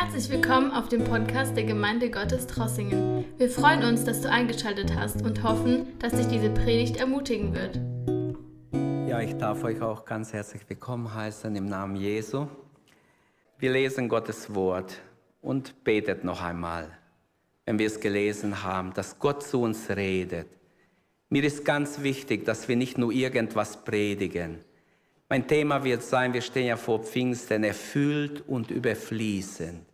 Herzlich willkommen auf dem Podcast der Gemeinde Gottes Trossingen. Wir freuen uns, dass du eingeschaltet hast und hoffen, dass dich diese Predigt ermutigen wird. Ja, ich darf euch auch ganz herzlich willkommen heißen im Namen Jesu. Wir lesen Gottes Wort und betet noch einmal, wenn wir es gelesen haben, dass Gott zu uns redet. Mir ist ganz wichtig, dass wir nicht nur irgendwas predigen, mein Thema wird sein, wir stehen ja vor Pfingsten, erfüllt und überfließend.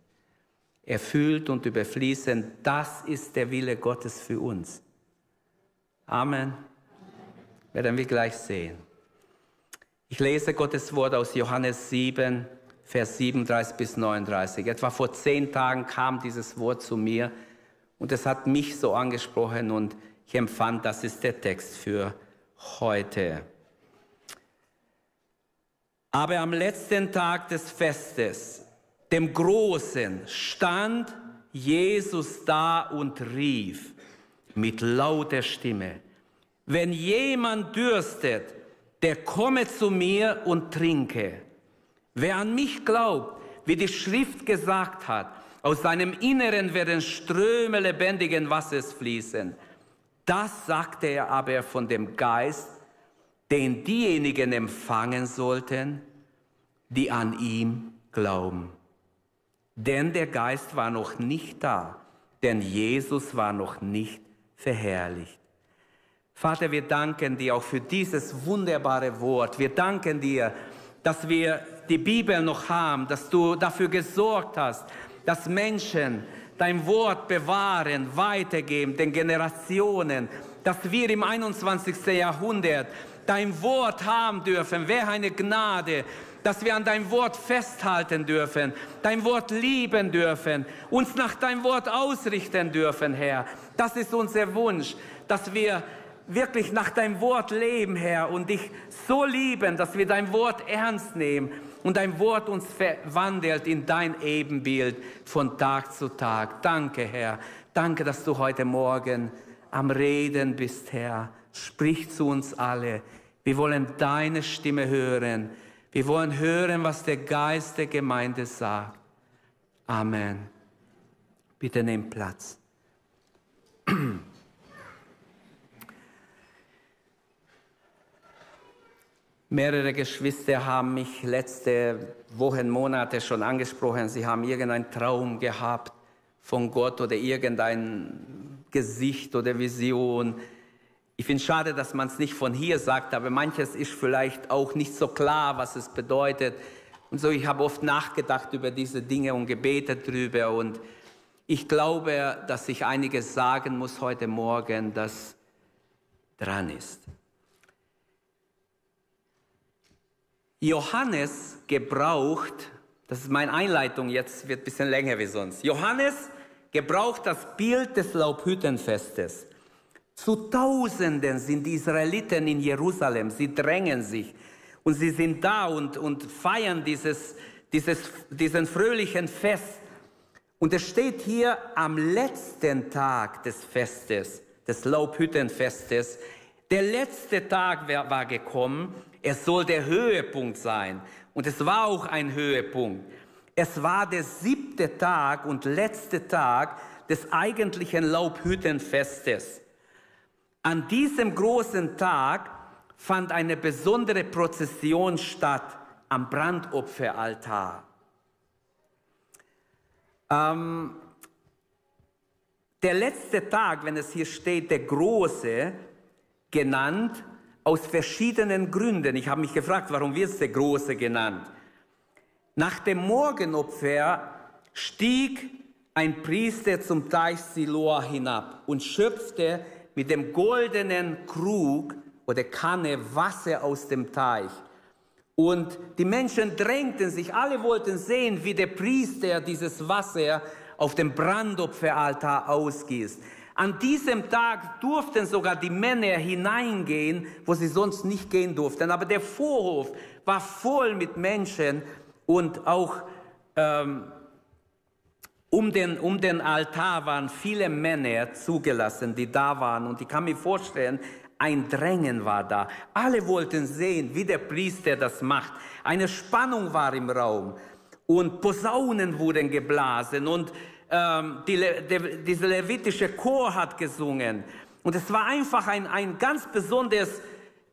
Erfüllt und überfließend, das ist der Wille Gottes für uns. Amen. Werden wir gleich sehen. Ich lese Gottes Wort aus Johannes 7, Vers 37 bis 39. Etwa vor zehn Tagen kam dieses Wort zu mir und es hat mich so angesprochen und ich empfand, das ist der Text für heute. Aber am letzten Tag des Festes, dem großen, stand Jesus da und rief mit lauter Stimme, wenn jemand dürstet, der komme zu mir und trinke. Wer an mich glaubt, wie die Schrift gesagt hat, aus seinem Inneren werden Ströme lebendigen Wassers fließen. Das sagte er aber von dem Geist, den diejenigen empfangen sollten, die an ihm glauben. Denn der Geist war noch nicht da, denn Jesus war noch nicht verherrlicht. Vater, wir danken dir auch für dieses wunderbare Wort. Wir danken dir, dass wir die Bibel noch haben, dass du dafür gesorgt hast, dass Menschen dein Wort bewahren, weitergeben, den Generationen, dass wir im 21. Jahrhundert dein Wort haben dürfen. Wer eine Gnade, dass wir an dein Wort festhalten dürfen, dein Wort lieben dürfen, uns nach deinem Wort ausrichten dürfen, Herr. Das ist unser Wunsch, dass wir wirklich nach deinem Wort leben, Herr, und dich so lieben, dass wir dein Wort ernst nehmen und dein Wort uns verwandelt in dein Ebenbild von Tag zu Tag. Danke, Herr. Danke, dass du heute Morgen am Reden bist, Herr. Sprich zu uns alle. Wir wollen deine Stimme hören. Wir wollen hören, was der Geist der Gemeinde sagt. Amen. Bitte nehmt Platz. Mehrere Geschwister haben mich letzte Wochen, Monate schon angesprochen. Sie haben irgendeinen Traum gehabt von Gott oder irgendein Gesicht oder Vision. Ich finde es schade, dass man es nicht von hier sagt, aber manches ist vielleicht auch nicht so klar, was es bedeutet. Und so, ich habe oft nachgedacht über diese Dinge und gebetet drüber. Und ich glaube, dass ich einiges sagen muss heute Morgen, das dran ist. Johannes gebraucht, das ist meine Einleitung jetzt, wird ein bisschen länger wie sonst. Johannes gebraucht das Bild des Laubhüttenfestes. Zu Tausenden sind die Israeliten in Jerusalem, sie drängen sich und sie sind da und, und feiern dieses, dieses, diesen fröhlichen Fest. Und es steht hier am letzten Tag des Festes, des Laubhüttenfestes, der letzte Tag war gekommen, es soll der Höhepunkt sein. Und es war auch ein Höhepunkt. Es war der siebte Tag und letzte Tag des eigentlichen Laubhüttenfestes. An diesem großen Tag fand eine besondere Prozession statt am Brandopferaltar. Ähm, der letzte Tag, wenn es hier steht, der große, genannt, aus verschiedenen Gründen. Ich habe mich gefragt, warum wird es der Große genannt? Nach dem Morgenopfer stieg ein Priester zum Teich Siloa hinab und schöpfte mit dem goldenen Krug oder Kanne Wasser aus dem Teich. Und die Menschen drängten sich, alle wollten sehen, wie der Priester dieses Wasser auf dem Brandopferaltar ausgießt. An diesem Tag durften sogar die Männer hineingehen, wo sie sonst nicht gehen durften. Aber der Vorhof war voll mit Menschen und auch ähm, um, den, um den Altar waren viele Männer zugelassen, die da waren. Und ich kann mir vorstellen, ein Drängen war da. Alle wollten sehen, wie der Priester das macht. Eine Spannung war im Raum. und Posaunen wurden geblasen und ähm, die, de, dieser levitische Chor hat gesungen. Und es war einfach ein, ein ganz besonderes,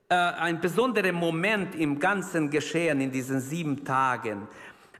äh, ein besonderer Moment im ganzen Geschehen in diesen sieben Tagen.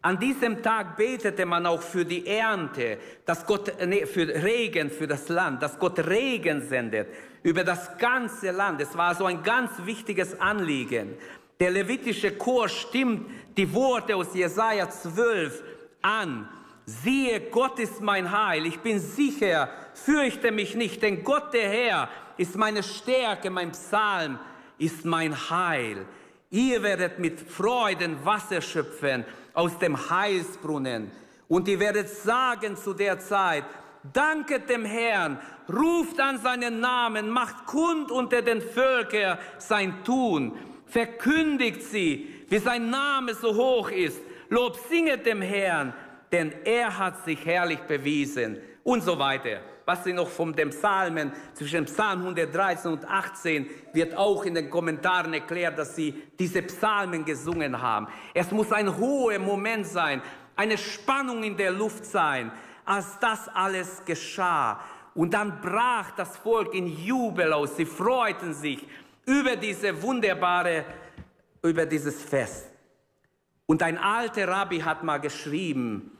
An diesem Tag betete man auch für die Ernte, dass Gott, nee, für Regen für das Land, dass Gott Regen sendet über das ganze Land. Es war so ein ganz wichtiges Anliegen. Der levitische Chor stimmt die Worte aus Jesaja 12 an. Siehe, Gott ist mein Heil. Ich bin sicher, fürchte mich nicht, denn Gott der Herr ist meine Stärke, mein Psalm ist mein Heil. Ihr werdet mit Freuden Wasser schöpfen aus dem Heilsbrunnen. Und ihr werdet sagen zu der Zeit, danket dem Herrn, ruft an seinen Namen, macht kund unter den Völkern sein Tun, verkündigt sie, wie sein Name so hoch ist, lob singet dem Herrn, denn er hat sich herrlich bewiesen und so weiter. Was Sie noch von dem Psalmen zwischen Psalm 113 und 18 wird auch in den Kommentaren erklärt, dass sie diese Psalmen gesungen haben. Es muss ein hoher Moment sein, eine Spannung in der Luft sein, als das alles geschah. Und dann brach das Volk in Jubel aus. Sie freuten sich über diese wunderbare, über dieses Fest. Und ein alter Rabbi hat mal geschrieben,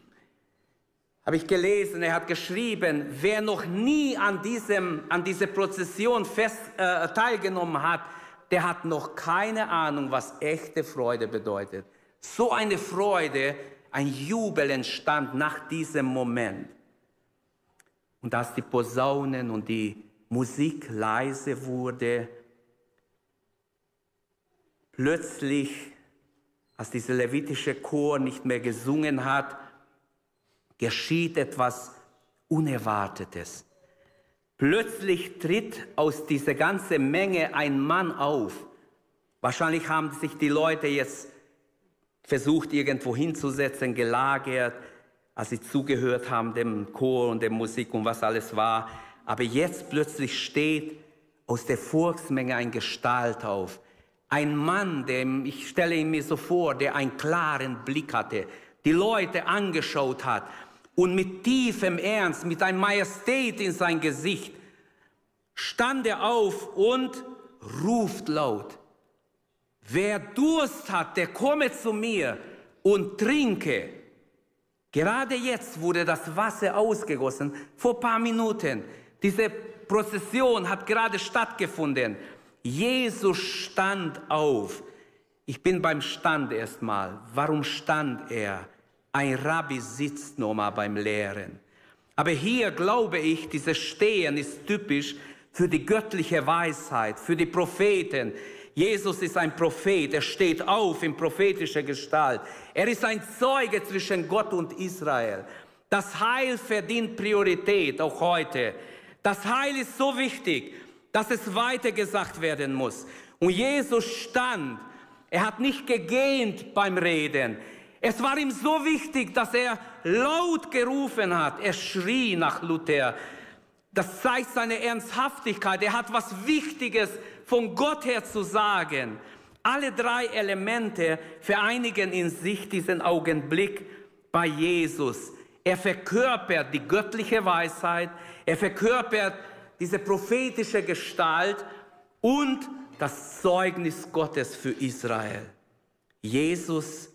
habe ich gelesen, er hat geschrieben, wer noch nie an, diesem, an dieser Prozession fest, äh, teilgenommen hat, der hat noch keine Ahnung, was echte Freude bedeutet. So eine Freude, ein Jubel entstand nach diesem Moment. Und als die Posaunen und die Musik leise wurde, plötzlich, als dieser levitische Chor nicht mehr gesungen hat, geschieht etwas Unerwartetes. Plötzlich tritt aus dieser ganzen Menge ein Mann auf. Wahrscheinlich haben sich die Leute jetzt versucht, irgendwo hinzusetzen, gelagert, als sie zugehört haben, dem Chor und der Musik und was alles war. Aber jetzt plötzlich steht aus der Volksmenge ein Gestalt auf. Ein Mann, dem, ich stelle ihn mir so vor, der einen klaren Blick hatte, die Leute angeschaut hat und mit tiefem Ernst, mit einer Majestät in sein Gesicht, stand er auf und ruft laut, wer Durst hat, der komme zu mir und trinke. Gerade jetzt wurde das Wasser ausgegossen, vor ein paar Minuten. Diese Prozession hat gerade stattgefunden. Jesus stand auf. Ich bin beim Stand erstmal. Warum stand er? Ein Rabbi sitzt nur mal beim Lehren. Aber hier glaube ich, dieses Stehen ist typisch für die göttliche Weisheit, für die Propheten. Jesus ist ein Prophet, er steht auf in prophetischer Gestalt. Er ist ein Zeuge zwischen Gott und Israel. Das Heil verdient Priorität, auch heute. Das Heil ist so wichtig, dass es weitergesagt werden muss. Und Jesus stand, er hat nicht gegähnt beim Reden, es war ihm so wichtig, dass er laut gerufen hat. Er schrie nach Luther. Das zeigt seine Ernsthaftigkeit. Er hat was Wichtiges von Gott her zu sagen. Alle drei Elemente vereinigen in sich diesen Augenblick bei Jesus. Er verkörpert die göttliche Weisheit, er verkörpert diese prophetische Gestalt und das Zeugnis Gottes für Israel. Jesus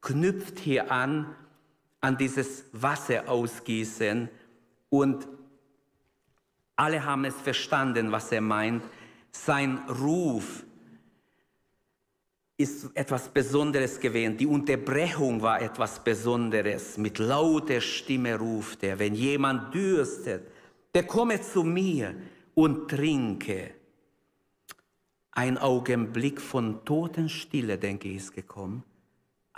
knüpft hier an, an dieses Wasser ausgießen und alle haben es verstanden, was er meint. Sein Ruf ist etwas Besonderes gewesen. Die Unterbrechung war etwas Besonderes. Mit lauter Stimme ruft er, wenn jemand dürstet, der komme zu mir und trinke. Ein Augenblick von Totenstille, denke ich, ist gekommen.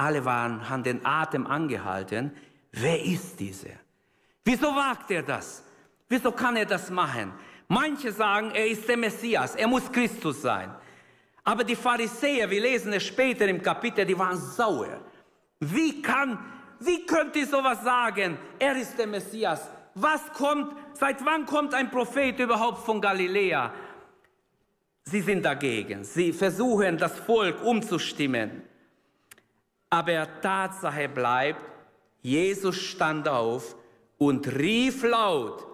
Alle waren, haben den Atem angehalten. Wer ist dieser? Wieso wagt er das? Wieso kann er das machen? Manche sagen, er ist der Messias, er muss Christus sein. Aber die Pharisäer, wir lesen es später im Kapitel, die waren sauer. Wie kann, wie könnt ihr sowas sagen? Er ist der Messias. Was kommt, seit wann kommt ein Prophet überhaupt von Galiläa? Sie sind dagegen. Sie versuchen, das Volk umzustimmen. Aber Tatsache bleibt, Jesus stand auf und rief laut,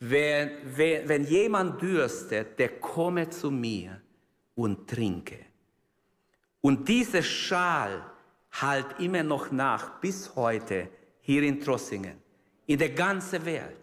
wenn, wenn, wenn jemand dürstet, der komme zu mir und trinke. Und dieser Schal halt immer noch nach bis heute hier in Trossingen, in der ganzen Welt.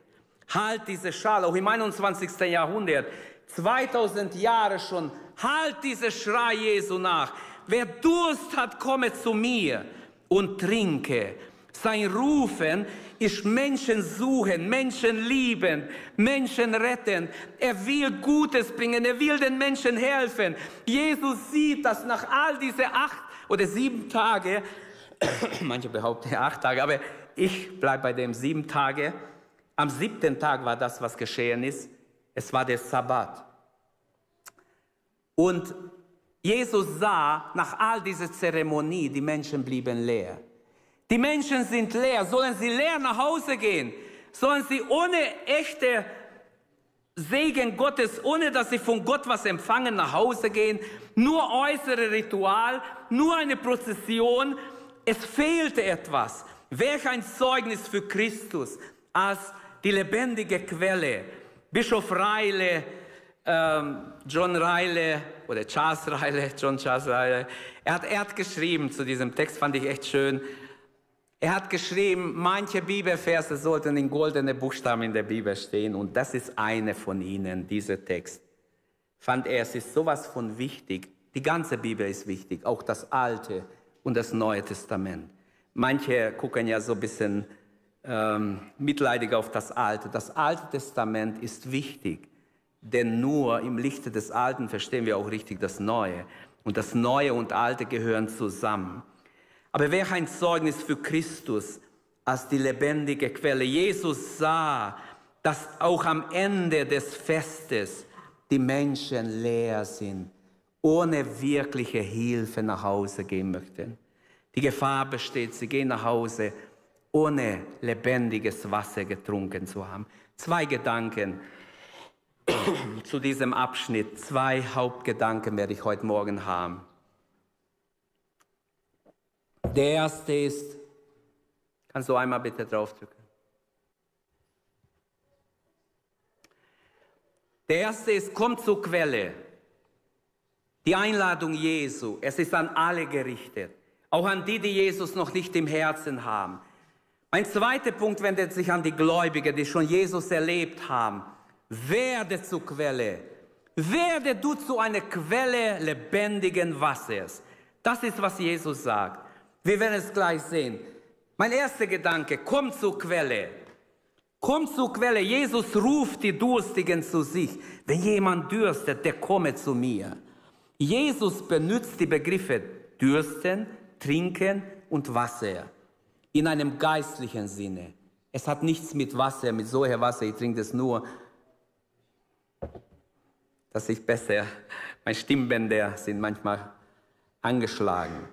Halt diese Schal, auch im 21. Jahrhundert, 2000 Jahre schon, halt diese Schrei Jesu nach. Wer Durst hat, komme zu mir und trinke. Sein Rufen ist Menschen suchen, Menschen lieben, Menschen retten. Er will Gutes bringen, er will den Menschen helfen. Jesus sieht, dass nach all diese acht oder sieben Tage, manche behaupten acht Tage, aber ich bleibe bei dem sieben Tage. Am siebten Tag war das, was geschehen ist. Es war der Sabbat. Und Jesus sah nach all dieser Zeremonie, die Menschen blieben leer. Die Menschen sind leer. Sollen sie leer nach Hause gehen? Sollen sie ohne echte Segen Gottes, ohne dass sie von Gott was empfangen, nach Hause gehen? Nur äußere Ritual, nur eine Prozession. Es fehlte etwas. Welch ein Zeugnis für Christus als die lebendige Quelle. Bischof Reile, ähm, John Reile oder Charles Reile, John Charles Reile, er hat, er hat geschrieben zu diesem Text, fand ich echt schön. Er hat geschrieben, manche Bibelverse sollten in goldene Buchstaben in der Bibel stehen und das ist eine von ihnen, dieser Text. Fand er, es ist sowas von wichtig. Die ganze Bibel ist wichtig, auch das Alte und das Neue Testament. Manche gucken ja so ein bisschen ähm, mitleidig auf das Alte. Das Alte Testament ist wichtig, denn nur im Lichte des Alten verstehen wir auch richtig das Neue. Und das Neue und Alte gehören zusammen. Aber wer ein Zeugnis für Christus als die lebendige Quelle? Jesus sah, dass auch am Ende des Festes die Menschen leer sind, ohne wirkliche Hilfe nach Hause gehen möchten. Die Gefahr besteht, sie gehen nach Hause, ohne lebendiges Wasser getrunken zu haben. Zwei Gedanken zu diesem Abschnitt, zwei Hauptgedanken werde ich heute Morgen haben. Der erste ist, kannst du einmal bitte draufdrücken? Der erste ist, komm zur Quelle. Die Einladung Jesu, es ist an alle gerichtet, auch an die, die Jesus noch nicht im Herzen haben. Ein zweiter Punkt wendet sich an die Gläubigen, die schon Jesus erlebt haben. Werde zur Quelle. Werde du zu einer Quelle lebendigen Wassers. Das ist, was Jesus sagt. Wir werden es gleich sehen. Mein erster Gedanke, komm zur Quelle. Komm zur Quelle. Jesus ruft die Durstigen zu sich. Wenn jemand dürstet, der komme zu mir. Jesus benutzt die Begriffe dürsten, trinken und Wasser in einem geistlichen Sinne. Es hat nichts mit Wasser, mit solcher Wasser, ich trinke es nur, dass ich besser, meine Stimmbänder sind manchmal angeschlagen.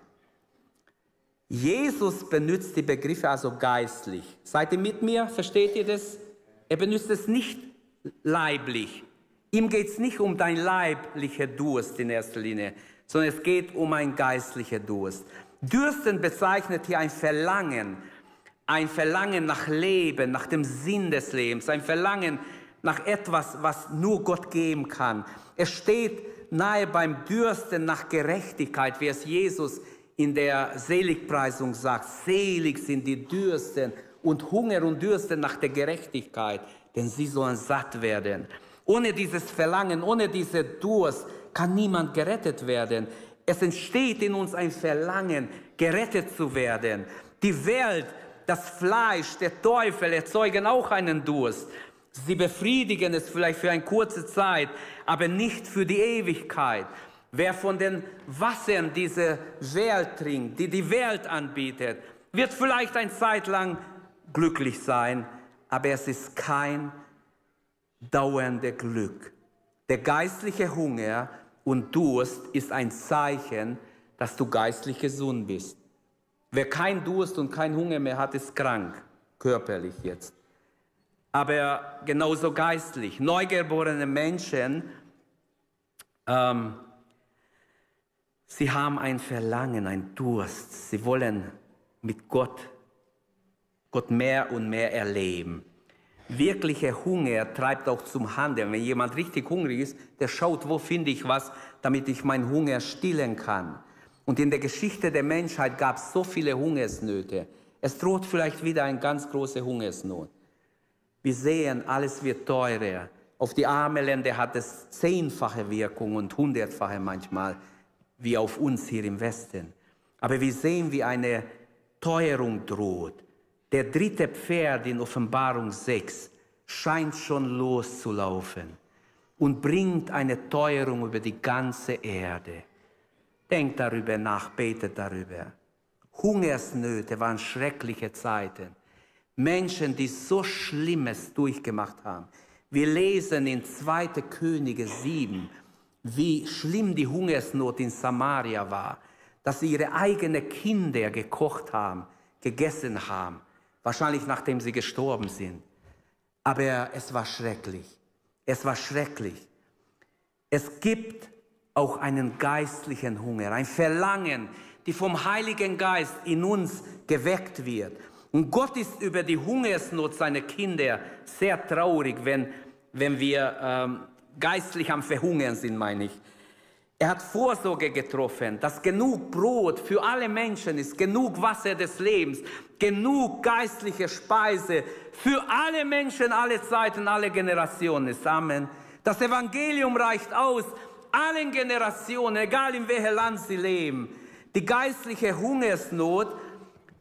Jesus benutzt die Begriffe also geistlich. Seid ihr mit mir? Versteht ihr das? Er benutzt es nicht leiblich. Ihm geht es nicht um dein leiblicher Durst in erster Linie, sondern es geht um ein geistlicher Durst. Dürsten bezeichnet hier ein Verlangen, ein Verlangen nach Leben, nach dem Sinn des Lebens, ein Verlangen nach etwas, was nur Gott geben kann. Es steht nahe beim Dürsten nach Gerechtigkeit, wie es Jesus in der Seligpreisung sagt, selig sind die Dürsten und Hunger und Dürsten nach der Gerechtigkeit, denn sie sollen satt werden. Ohne dieses Verlangen, ohne diese Durst kann niemand gerettet werden. Es entsteht in uns ein Verlangen, gerettet zu werden. Die Welt, das Fleisch, der Teufel erzeugen auch einen Durst. Sie befriedigen es vielleicht für eine kurze Zeit, aber nicht für die Ewigkeit. Wer von den Wassern dieser Welt trinkt, die die Welt anbietet, wird vielleicht eine Zeit lang glücklich sein, aber es ist kein dauerndes Glück. Der geistliche Hunger und Durst ist ein Zeichen, dass du geistlich gesund bist. Wer kein Durst und kein Hunger mehr hat, ist krank, körperlich jetzt. Aber genauso geistlich. Neugeborene Menschen ähm, Sie haben ein Verlangen, ein Durst. Sie wollen mit Gott Gott mehr und mehr erleben. Wirklicher Hunger treibt auch zum Handeln. Wenn jemand richtig hungrig ist, der schaut, wo finde ich was, damit ich meinen Hunger stillen kann. Und in der Geschichte der Menschheit gab es so viele Hungersnöte. Es droht vielleicht wieder eine ganz große Hungersnot. Wir sehen, alles wird teurer. Auf die arme Länder hat es zehnfache Wirkung und hundertfache manchmal, wie auf uns hier im Westen. Aber wir sehen, wie eine Teuerung droht. Der dritte Pferd in Offenbarung 6 scheint schon loszulaufen und bringt eine Teuerung über die ganze Erde. Denkt darüber nach, betet darüber. Hungersnöte waren schreckliche Zeiten. Menschen, die so Schlimmes durchgemacht haben. Wir lesen in 2. Könige 7, wie schlimm die Hungersnot in Samaria war, dass sie ihre eigenen Kinder gekocht haben, gegessen haben, wahrscheinlich nachdem sie gestorben sind. Aber es war schrecklich. Es war schrecklich. Es gibt auch einen geistlichen Hunger, ein Verlangen, die vom Heiligen Geist in uns geweckt wird. Und Gott ist über die Hungersnot seiner Kinder sehr traurig, wenn, wenn wir ähm, geistlich am Verhungern sind, meine ich. Er hat Vorsorge getroffen, dass genug Brot für alle Menschen ist, genug Wasser des Lebens, genug geistliche Speise für alle Menschen, alle Zeiten, alle Generationen ist. Amen. Das Evangelium reicht aus allen Generationen, egal in welchem Land sie leben. Die geistliche Hungersnot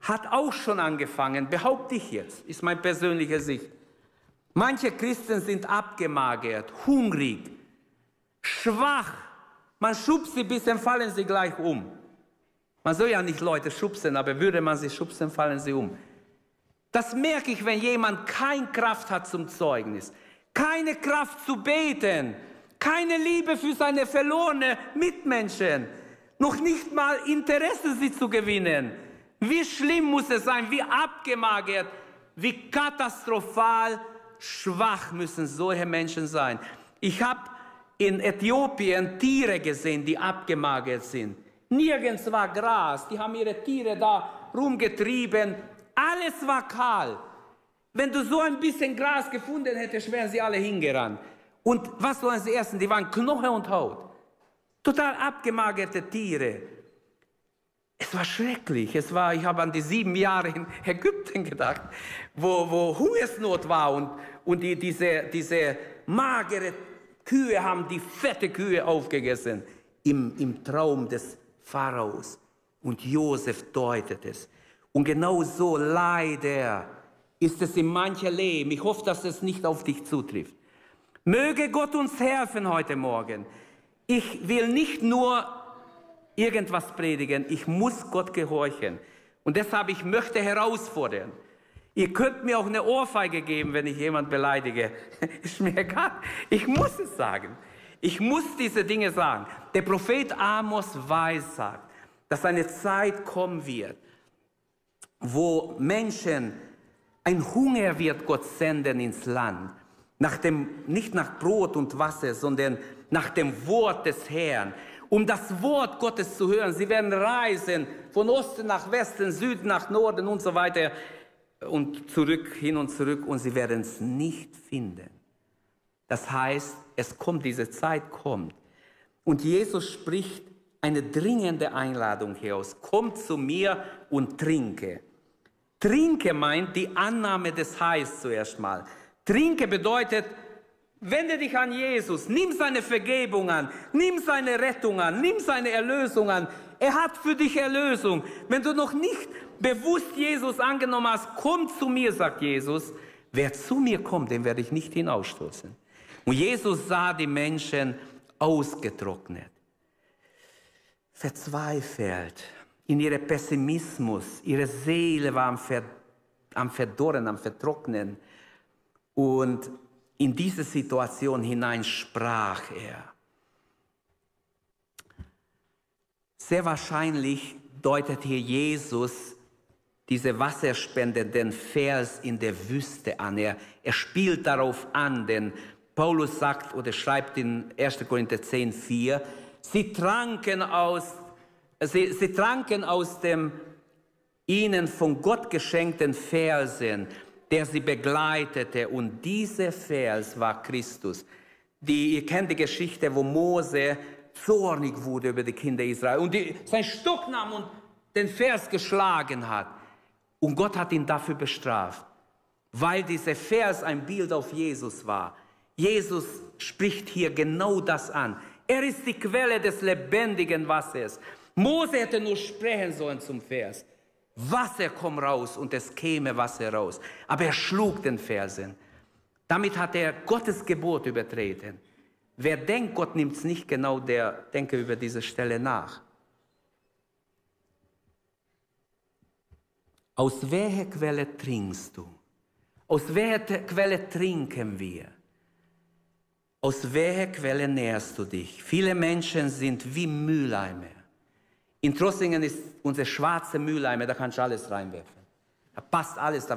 hat auch schon angefangen, behaupte ich jetzt, ist meine persönliche Sicht. Manche Christen sind abgemagert, hungrig, schwach. Man schubst sie ein bisschen, fallen sie gleich um. Man soll ja nicht Leute schubsen, aber würde man sie schubsen, fallen sie um. Das merke ich, wenn jemand keine Kraft hat zum Zeugnis, keine Kraft zu beten, keine Liebe für seine verlorenen Mitmenschen noch nicht mal Interesse, sie zu gewinnen. Wie schlimm muss es sein, wie abgemagert, wie katastrophal schwach müssen solche Menschen sein. Ich habe in Äthiopien Tiere gesehen, die abgemagert sind. Nirgends war Gras, die haben ihre Tiere da rumgetrieben. Alles war kahl. Wenn du so ein bisschen Gras gefunden hättest, wären sie alle hingerannt. Und was sollen sie essen? Die waren Knochen und Haut. Total abgemagerte Tiere. Es war schrecklich. Es war, ich habe an die sieben Jahre in Ägypten gedacht, wo, wo Hungersnot war und, und die, diese, diese magere Kühe haben die fette Kühe aufgegessen im, im Traum des Pharaos. Und Josef deutet es. Und genau so leider ist es in mancher Leben. Ich hoffe, dass es nicht auf dich zutrifft. Möge Gott uns helfen heute Morgen, ich will nicht nur irgendwas predigen, ich muss Gott gehorchen. Und deshalb, ich möchte herausfordern. Ihr könnt mir auch eine Ohrfeige geben, wenn ich jemand beleidige. Ist mir egal. Ich muss es sagen. Ich muss diese Dinge sagen. Der Prophet Amos weiß, sagt, dass eine Zeit kommen wird, wo Menschen ein Hunger wird Gott senden ins Land. Nach dem, nicht nach Brot und Wasser, sondern nach dem Wort des Herrn, um das Wort Gottes zu hören. Sie werden reisen von Osten nach Westen, Süden nach Norden und so weiter und zurück, hin und zurück und sie werden es nicht finden. Das heißt, es kommt, diese Zeit kommt. Und Jesus spricht eine dringende Einladung hier aus. Kommt zu mir und trinke. Trinke meint die Annahme des Heils zuerst mal. Trinke bedeutet, Wende dich an Jesus, nimm seine Vergebung an, nimm seine Rettung an, nimm seine Erlösung an. Er hat für dich Erlösung. Wenn du noch nicht bewusst Jesus angenommen hast, komm zu mir, sagt Jesus. Wer zu mir kommt, den werde ich nicht hinausstoßen. Und Jesus sah die Menschen ausgetrocknet, verzweifelt, in ihrem Pessimismus. Ihre Seele war am, Ver am Verdorren, am Vertrocknen. Und in diese Situation hinein sprach er. Sehr wahrscheinlich deutet hier Jesus diese wasserspendenden Vers in der Wüste an. Er, er spielt darauf an, denn Paulus sagt oder schreibt in 1. Korinther 10, 4, sie tranken aus, sie, sie tranken aus dem ihnen von Gott geschenkten Versen, der sie begleitete. Und dieser Vers war Christus. Die, ihr kennt die Geschichte, wo Mose zornig wurde über die Kinder Israel und die, sein Stock nahm und den Vers geschlagen hat. Und Gott hat ihn dafür bestraft, weil dieser Vers ein Bild auf Jesus war. Jesus spricht hier genau das an. Er ist die Quelle des lebendigen Wassers. Mose hätte nur sprechen sollen zum Vers. Wasser komm raus und es käme Wasser raus. Aber er schlug den Versen. Damit hat er Gottes Gebot übertreten. Wer denkt, Gott nimmt es nicht genau, der denke über diese Stelle nach. Aus welcher Quelle trinkst du? Aus welcher Quelle trinken wir? Aus welcher Quelle nährst du dich? Viele Menschen sind wie Mülleimer. In Trossingen ist unser schwarze Mülleimer, da kannst du alles reinwerfen. Da passt alles,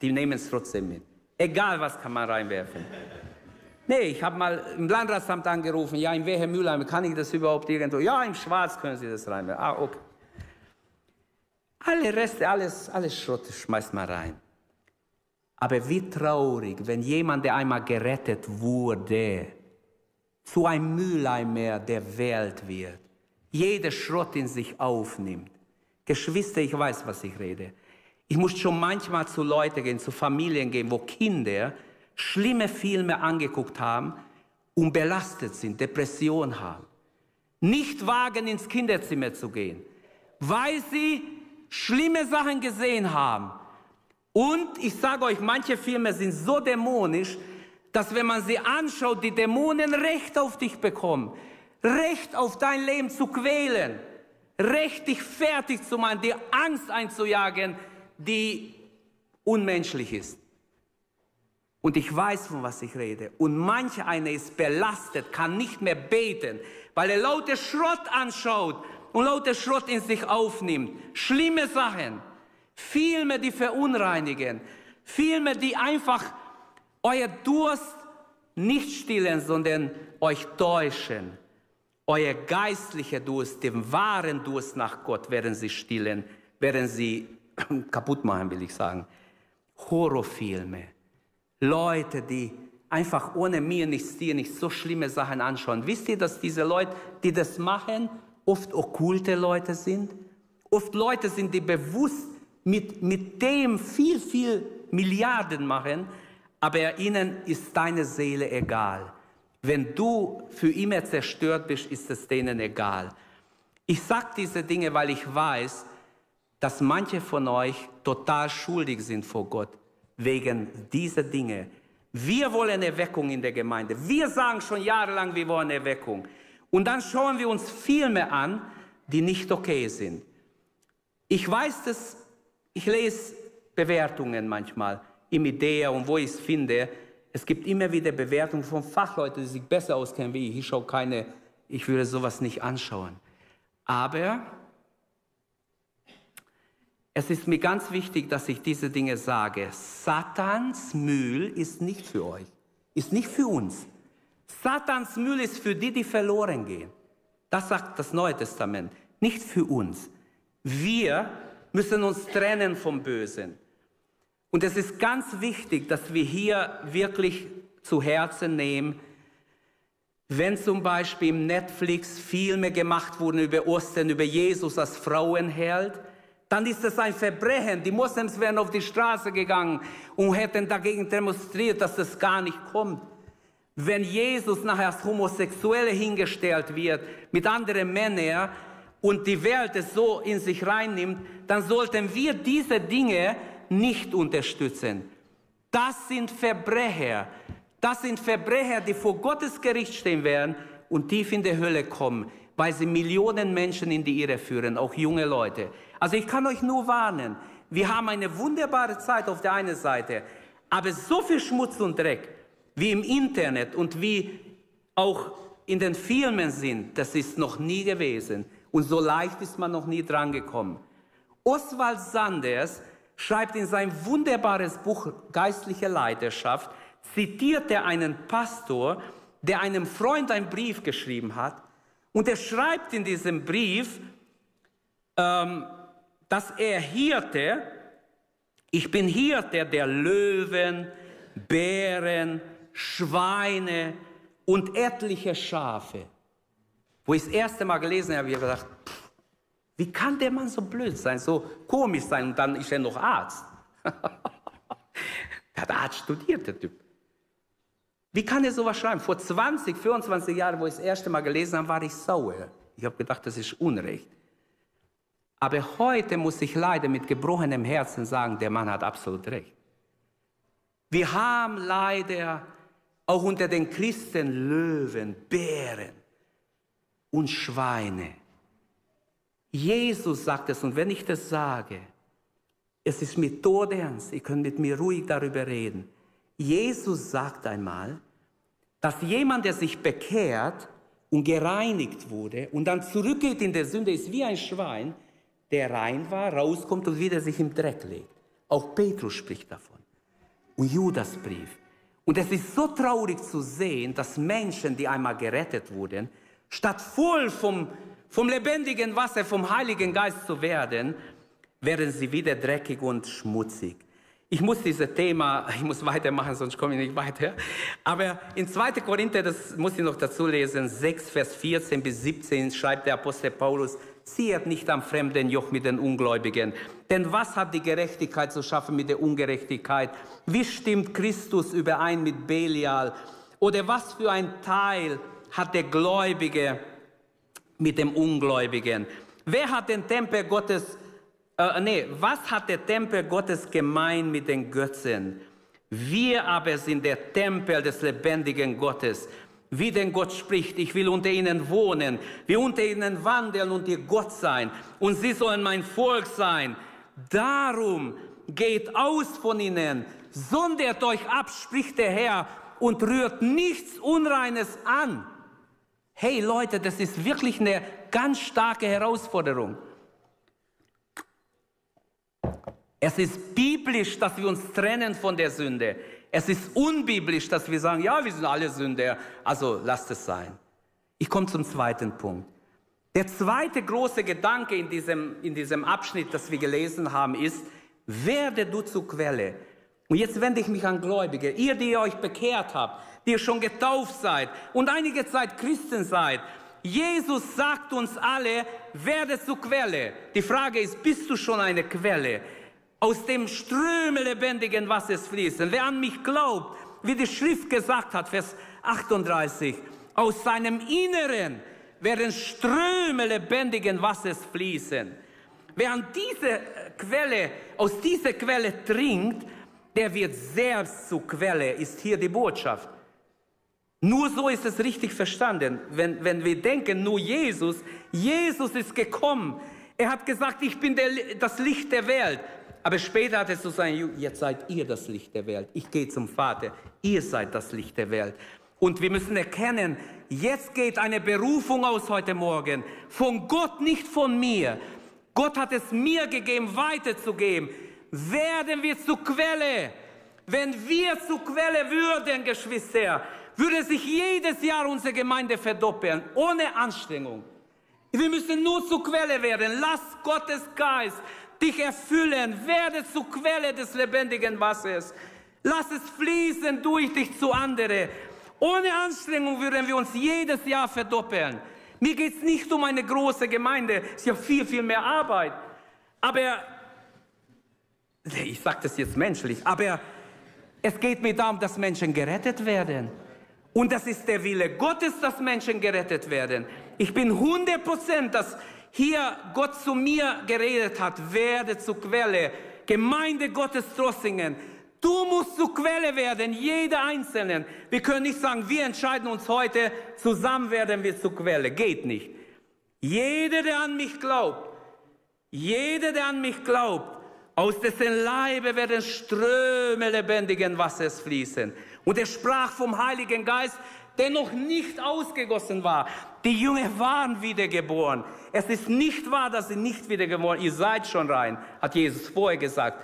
die nehmen es trotzdem mit. Egal was kann man reinwerfen. Nee, ich habe mal im Landratsamt angerufen, ja, in welcher Mülleimer kann ich das überhaupt irgendwo? Ja, im Schwarz können Sie das reinwerfen. Ah, okay. Alle Reste, alles, alles Schrott schmeißt man rein. Aber wie traurig, wenn jemand, der einmal gerettet wurde, zu einem Mülleimer der Welt wird, jeder Schrott in sich aufnimmt. Geschwister, ich weiß, was ich rede. Ich muss schon manchmal zu Leuten gehen, zu Familien gehen, wo Kinder schlimme Filme angeguckt haben und belastet sind, Depression haben. Nicht wagen, ins Kinderzimmer zu gehen, weil sie schlimme Sachen gesehen haben. Und ich sage euch, manche Filme sind so dämonisch, dass wenn man sie anschaut, die Dämonen Recht auf dich bekommen. Recht auf dein Leben zu quälen. Recht dich fertig zu machen, dir Angst einzujagen, die unmenschlich ist. Und ich weiß, von was ich rede. Und manch einer ist belastet, kann nicht mehr beten, weil er lauter Schrott anschaut und lauter Schrott in sich aufnimmt. Schlimme Sachen. Filme, die verunreinigen. Filme, die einfach euer Durst nicht stillen, sondern euch täuschen. Euer geistlicher Durst, den wahren Durst nach Gott werden sie stillen, werden sie kaputt machen, will ich sagen. Horrorfilme Leute, die einfach ohne mir nichts dir nicht so schlimme Sachen anschauen. Wisst ihr, dass diese Leute, die das machen, oft okkulte Leute sind? Oft Leute sind, die bewusst mit, mit dem viel, viel Milliarden machen, aber ihnen ist deine Seele egal. Wenn du für immer zerstört bist, ist es denen egal. Ich sage diese Dinge, weil ich weiß, dass manche von euch total schuldig sind vor Gott wegen dieser Dinge. Wir wollen Erweckung in der Gemeinde. Wir sagen schon jahrelang, wir wollen Erweckung. Und dann schauen wir uns Filme an, die nicht okay sind. Ich weiß das, ich lese Bewertungen manchmal im Idea und wo ich es finde. Es gibt immer wieder Bewertungen von Fachleuten, die sich besser auskennen wie ich. Ich schaue keine, ich würde sowas nicht anschauen. Aber es ist mir ganz wichtig, dass ich diese Dinge sage. Satans Mühl ist nicht für euch, ist nicht für uns. Satans Mühl ist für die, die verloren gehen. Das sagt das Neue Testament, nicht für uns. Wir müssen uns trennen vom Bösen. Und es ist ganz wichtig, dass wir hier wirklich zu Herzen nehmen, wenn zum Beispiel im Netflix Filme gemacht wurden über Ostern, über Jesus als Frauenheld, dann ist es ein Verbrechen. Die Moslems wären auf die Straße gegangen und hätten dagegen demonstriert, dass das gar nicht kommt. Wenn Jesus nachher als Homosexuelle hingestellt wird mit anderen Männern und die Welt es so in sich reinnimmt, dann sollten wir diese Dinge nicht unterstützen. Das sind Verbrecher. Das sind Verbrecher, die vor Gottes Gericht stehen werden und tief in die Hölle kommen, weil sie Millionen Menschen in die Irre führen, auch junge Leute. Also ich kann euch nur warnen, wir haben eine wunderbare Zeit auf der einen Seite, aber so viel Schmutz und Dreck, wie im Internet und wie auch in den Filmen sind, das ist noch nie gewesen. Und so leicht ist man noch nie drangekommen. Oswald Sanders schreibt in sein wunderbares Buch Geistliche Leidenschaft, zitiert er einen Pastor, der einem Freund einen Brief geschrieben hat. Und er schreibt in diesem Brief, ähm, dass er Hirte, ich bin Hirte der Löwen, Bären, Schweine und etliche Schafe. Wo ich das erste Mal gelesen habe, habe ich gedacht, pff, wie kann der Mann so blöd sein, so komisch sein und dann ist er noch Arzt. der hat Arzt studiert, der Typ. Wie kann er sowas schreiben? Vor 20, 24 Jahren, wo ich das erste Mal gelesen habe, war ich sauer. Ich habe gedacht, das ist Unrecht. Aber heute muss ich leider mit gebrochenem Herzen sagen, der Mann hat absolut recht. Wir haben leider auch unter den Christen Löwen, Bären und Schweine. Jesus sagt es und wenn ich das sage, es ist mir todernst, ihr könnt mit mir ruhig darüber reden. Jesus sagt einmal, dass jemand, der sich bekehrt und gereinigt wurde und dann zurückgeht in der Sünde, ist wie ein Schwein, der rein war, rauskommt und wieder sich im Dreck legt. Auch Petrus spricht davon. Und Judasbrief. Und es ist so traurig zu sehen, dass Menschen, die einmal gerettet wurden, statt voll vom, vom lebendigen Wasser, vom Heiligen Geist zu werden, werden sie wieder dreckig und schmutzig. Ich muss dieses Thema, ich muss weitermachen, sonst komme ich nicht weiter. Aber in 2. Korinther, das muss ich noch dazu lesen, 6, Vers 14 bis 17 schreibt der Apostel Paulus, zieht nicht am fremden Joch mit den Ungläubigen. Denn was hat die Gerechtigkeit zu schaffen mit der Ungerechtigkeit? Wie stimmt Christus überein mit Belial? Oder was für ein Teil hat der Gläubige mit dem Ungläubigen? Wer hat den Tempel Gottes äh, nee, was hat der Tempel Gottes gemein mit den Götzen? Wir aber sind der Tempel des lebendigen Gottes. Wie denn Gott spricht, ich will unter ihnen wohnen, wir unter ihnen wandeln und ihr Gott sein. Und sie sollen mein Volk sein. Darum geht aus von ihnen, sondert euch ab, spricht der Herr, und rührt nichts Unreines an. Hey Leute, das ist wirklich eine ganz starke Herausforderung. Es ist biblisch, dass wir uns trennen von der Sünde. Es ist unbiblisch, dass wir sagen, ja, wir sind alle Sünder, also lasst es sein. Ich komme zum zweiten Punkt. Der zweite große Gedanke in diesem, in diesem Abschnitt, das wir gelesen haben, ist, werde du zur Quelle. Und jetzt wende ich mich an Gläubige, ihr, die ihr euch bekehrt habt, die ihr schon getauft seid und einige Zeit Christen seid. Jesus sagt uns alle, werde zur Quelle. Die Frage ist, bist du schon eine Quelle? aus dem Ströme lebendigen Wassers fließen. Wer an mich glaubt, wie die Schrift gesagt hat, Vers 38, aus seinem Inneren werden Ströme lebendigen Wassers fließen. Wer an diese Quelle, aus dieser Quelle trinkt, der wird selbst zur Quelle, ist hier die Botschaft. Nur so ist es richtig verstanden. Wenn, wenn wir denken, nur Jesus, Jesus ist gekommen. Er hat gesagt, ich bin der, das Licht der Welt. Aber später hat es so sein, jetzt seid ihr das Licht der Welt. Ich gehe zum Vater. Ihr seid das Licht der Welt. Und wir müssen erkennen, jetzt geht eine Berufung aus heute Morgen. Von Gott, nicht von mir. Gott hat es mir gegeben, weiterzugeben. Werden wir zur Quelle. Wenn wir zur Quelle würden, Geschwister, würde sich jedes Jahr unsere Gemeinde verdoppeln, ohne Anstrengung. Wir müssen nur zur Quelle werden. Lass Gottes Geist dich erfüllen. Werde zur Quelle des lebendigen Wassers. Lass es fließen durch dich zu anderen. Ohne Anstrengung würden wir uns jedes Jahr verdoppeln. Mir geht es nicht um eine große Gemeinde, es ist ja viel, viel mehr Arbeit. Aber, ich sage das jetzt menschlich, aber es geht mir darum, dass Menschen gerettet werden. Und das ist der Wille Gottes, dass Menschen gerettet werden. Ich bin 100 Prozent, dass hier Gott zu mir geredet hat, werde zur Quelle. Gemeinde Gottes Trossingen. Du musst zur Quelle werden, jeder Einzelne. Wir können nicht sagen, wir entscheiden uns heute, zusammen werden wir zur Quelle. Geht nicht. Jeder, der an mich glaubt, jeder, der an mich glaubt, aus dessen Leibe werden Ströme lebendigen Wassers fließen. Und er sprach vom Heiligen Geist, der noch nicht ausgegossen war. Die Jünger waren wiedergeboren. Es ist nicht wahr, dass sie nicht wiedergeboren Ihr seid schon rein, hat Jesus vorher gesagt.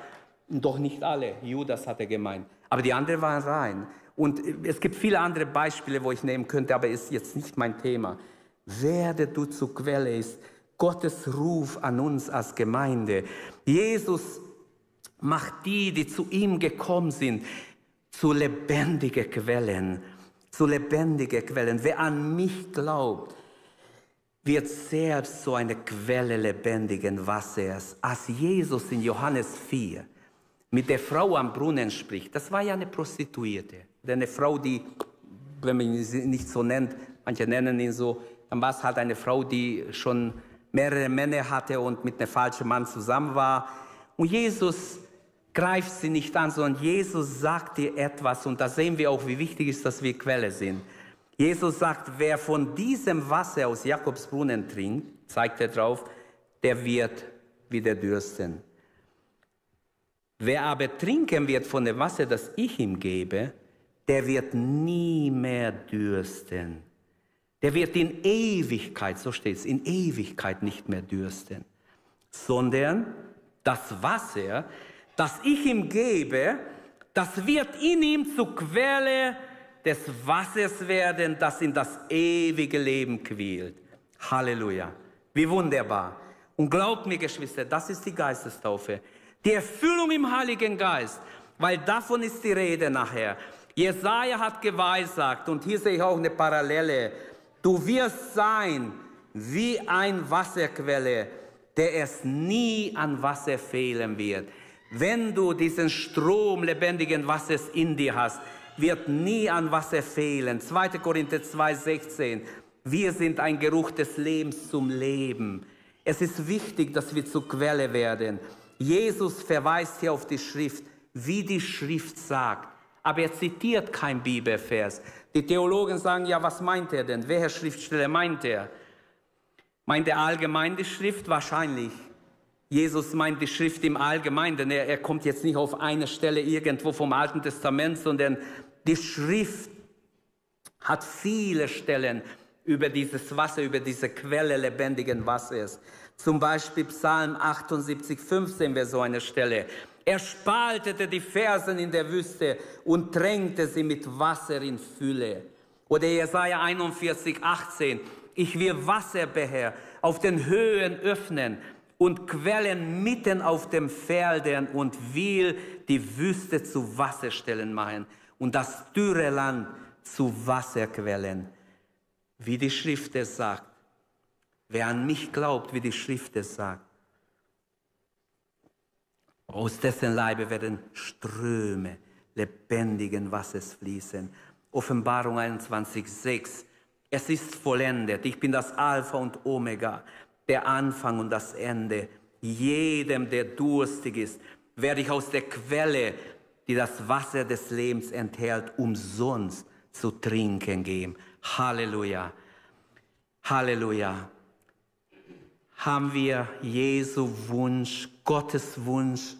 Doch nicht alle. Judas hat er gemeint. Aber die anderen waren rein. Und es gibt viele andere Beispiele, wo ich nehmen könnte, aber ist jetzt nicht mein Thema. Werde du zur Quelle ist Gottes Ruf an uns als Gemeinde. Jesus macht die, die zu ihm gekommen sind, zu lebendigen Quellen, zu lebendigen Quellen. Wer an mich glaubt, wird selbst so eine Quelle lebendigen Wassers. Als Jesus in Johannes 4 mit der Frau am Brunnen spricht, das war ja eine Prostituierte, eine Frau, die, wenn man sie nicht so nennt, manche nennen ihn so, dann war es halt eine Frau, die schon mehrere Männer hatte und mit einem falschen Mann zusammen war. Und Jesus greift sie nicht an, sondern Jesus sagt ihr etwas und da sehen wir auch, wie wichtig ist, dass wir Quelle sind. Jesus sagt, wer von diesem Wasser aus Jakobsbrunnen trinkt, zeigt er drauf, der wird wieder dürsten. Wer aber trinken wird von dem Wasser, das ich ihm gebe, der wird nie mehr dürsten. Der wird in Ewigkeit, so steht es, in Ewigkeit nicht mehr dürsten, sondern das Wasser, das ich ihm gebe, das wird in ihm zur Quelle des Wassers werden, das in das ewige Leben quält. Halleluja. Wie wunderbar. Und glaubt mir, Geschwister, das ist die Geistestaufe. Die Erfüllung im Heiligen Geist, weil davon ist die Rede nachher. Jesaja hat geweissagt, und hier sehe ich auch eine Parallele. Du wirst sein wie ein Wasserquelle, der es nie an Wasser fehlen wird. Wenn du diesen Strom lebendigen Wassers in dir hast, wird nie an Wasser fehlen. 2. Korinther 2,16. Wir sind ein Geruch des Lebens zum Leben. Es ist wichtig, dass wir zur Quelle werden. Jesus verweist hier auf die Schrift, wie die Schrift sagt. Aber er zitiert kein Bibelvers. Die Theologen sagen, ja, was meint er denn? Welcher Schriftsteller meint er? Meint er allgemein die Schrift? Wahrscheinlich. Jesus meint die Schrift im Allgemeinen, er, er kommt jetzt nicht auf eine Stelle irgendwo vom Alten Testament, sondern die Schrift hat viele Stellen über dieses Wasser, über diese Quelle lebendigen Wassers. Zum Beispiel Psalm 78, 15 wäre so eine Stelle. Er spaltete die Fersen in der Wüste und tränkte sie mit Wasser in Fülle. Oder Jesaja 41, 18. Ich will Wasserbeher auf den Höhen öffnen und Quellen mitten auf dem Feldern und will die Wüste zu Wasserstellen machen und das dürre Land zu Wasserquellen. Wie die Schrift es sagt. Wer an mich glaubt, wie die Schrift es sagt, aus dessen Leibe werden Ströme lebendigen Wassers fließen. Offenbarung 21,6. Es ist vollendet. Ich bin das Alpha und Omega, der Anfang und das Ende. Jedem, der durstig ist, werde ich aus der Quelle, die das Wasser des Lebens enthält, umsonst zu trinken geben. Halleluja. Halleluja haben wir Jesu Wunsch, Gottes Wunsch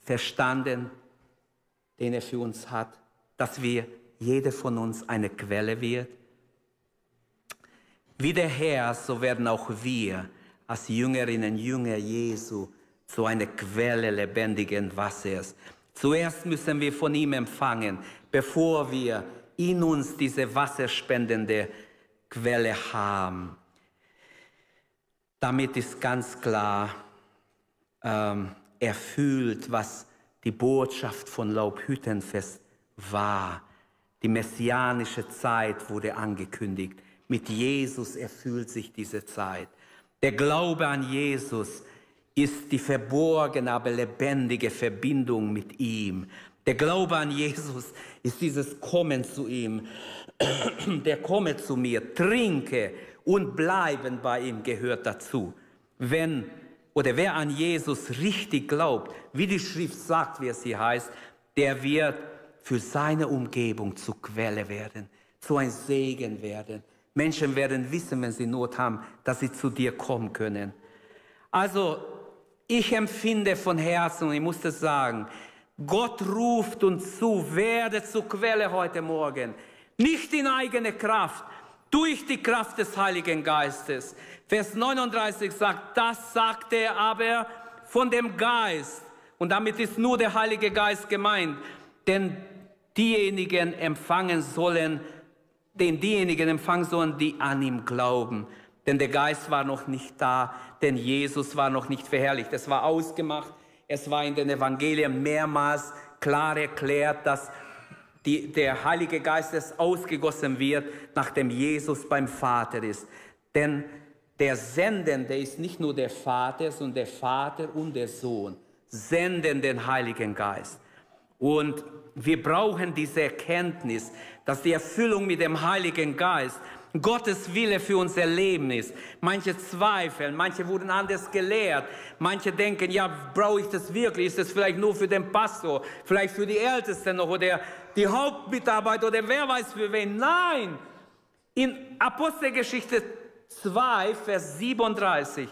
verstanden, den er für uns hat, dass wir, jeder von uns eine Quelle wird. Wie der Herr, so werden auch wir als Jüngerinnen und Jünger Jesu zu einer Quelle lebendigen Wassers. Zuerst müssen wir von ihm empfangen, bevor wir in uns diese wasserspendende Quelle haben. Damit ist ganz klar ähm, erfüllt, was die Botschaft von Laubhüttenfest war. Die messianische Zeit wurde angekündigt. Mit Jesus erfüllt sich diese Zeit. Der Glaube an Jesus ist die verborgene, aber lebendige Verbindung mit ihm. Der Glaube an Jesus ist dieses Kommen zu ihm. Der komme zu mir, trinke und bleiben bei ihm gehört dazu. Wenn oder wer an Jesus richtig glaubt, wie die Schrift sagt, wie es hier heißt, der wird für seine Umgebung zur Quelle werden, zu ein Segen werden. Menschen werden wissen, wenn sie Not haben, dass sie zu dir kommen können. Also, ich empfinde von Herzen, ich muss das sagen, Gott ruft uns zu, werde zur Quelle heute Morgen. Nicht in eigene Kraft, durch die Kraft des Heiligen Geistes. Vers 39 sagt, das sagt er aber von dem Geist. Und damit ist nur der Heilige Geist gemeint. Denn diejenigen empfangen sollen, den diejenigen empfangen sollen, die an ihm glauben. Denn der Geist war noch nicht da, denn Jesus war noch nicht verherrlicht. Es war ausgemacht, es war in den Evangelien mehrmals klar erklärt, dass die, der Heilige Geist ausgegossen wird, nachdem Jesus beim Vater ist. Denn der Sendende ist nicht nur der Vater, sondern der Vater und der Sohn senden den Heiligen Geist. Und wir brauchen diese Erkenntnis, dass die Erfüllung mit dem Heiligen Geist Gottes Wille für unser Leben ist. Manche zweifeln, manche wurden anders gelehrt, manche denken, ja, brauche ich das wirklich? Ist das vielleicht nur für den Pastor, vielleicht für die Ältesten noch oder die Hauptmitarbeiter oder wer weiß für wen? Nein! In Apostelgeschichte 2, Vers 37,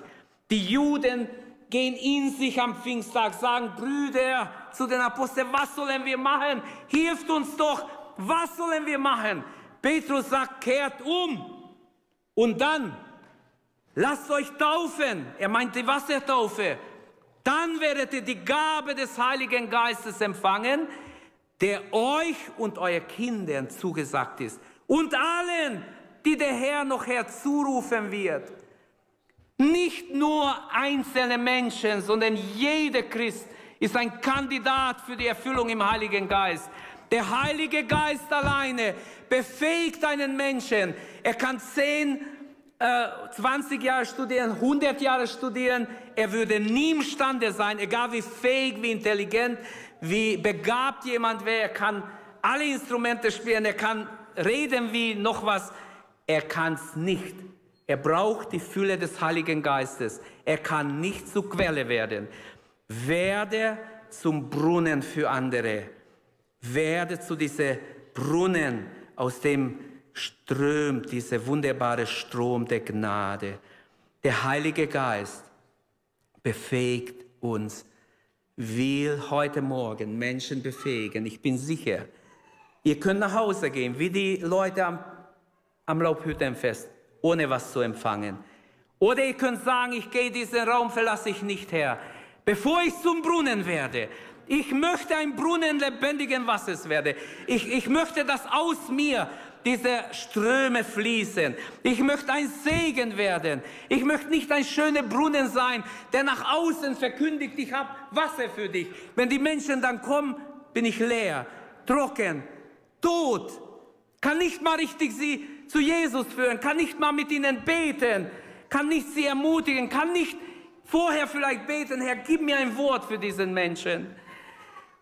die Juden gehen in sich am Pfingsttag, sagen, Brüder zu den Aposteln, was sollen wir machen? Hilft uns doch, was sollen wir machen? Petrus sagt, kehrt um und dann lasst euch taufen. Er meint die Wassertaufe. Dann werdet ihr die Gabe des Heiligen Geistes empfangen, der euch und euren Kindern zugesagt ist. Und allen, die der Herr noch herzurufen wird. Nicht nur einzelne Menschen, sondern jeder Christ ist ein Kandidat für die Erfüllung im Heiligen Geist. Der Heilige Geist alleine befähigt einen Menschen. Er kann 10, äh, 20 Jahre studieren, 100 Jahre studieren. Er würde nie imstande sein, egal wie fähig, wie intelligent, wie begabt jemand wäre. Er kann alle Instrumente spielen, er kann reden wie noch was. Er kann es nicht. Er braucht die Fülle des Heiligen Geistes. Er kann nicht zur Quelle werden. Werde zum Brunnen für andere werde zu diesem Brunnen, aus dem strömt dieser wunderbare Strom der Gnade. Der Heilige Geist befähigt uns, will heute Morgen Menschen befähigen. Ich bin sicher, ihr könnt nach Hause gehen, wie die Leute am, am Laubhüttenfest, ohne was zu empfangen. Oder ihr könnt sagen, ich gehe diesen Raum, verlasse ich nicht her. Bevor ich zum Brunnen werde, ich möchte ein Brunnen lebendigen Wassers werden. Ich, ich möchte, dass aus mir diese Ströme fließen. Ich möchte ein Segen werden. Ich möchte nicht ein schöner Brunnen sein, der nach außen verkündigt, ich habe Wasser für dich. Wenn die Menschen dann kommen, bin ich leer, trocken, tot, kann nicht mal richtig sie zu Jesus führen, kann nicht mal mit ihnen beten, kann nicht sie ermutigen, kann nicht vorher vielleicht beten, Herr, gib mir ein Wort für diesen Menschen.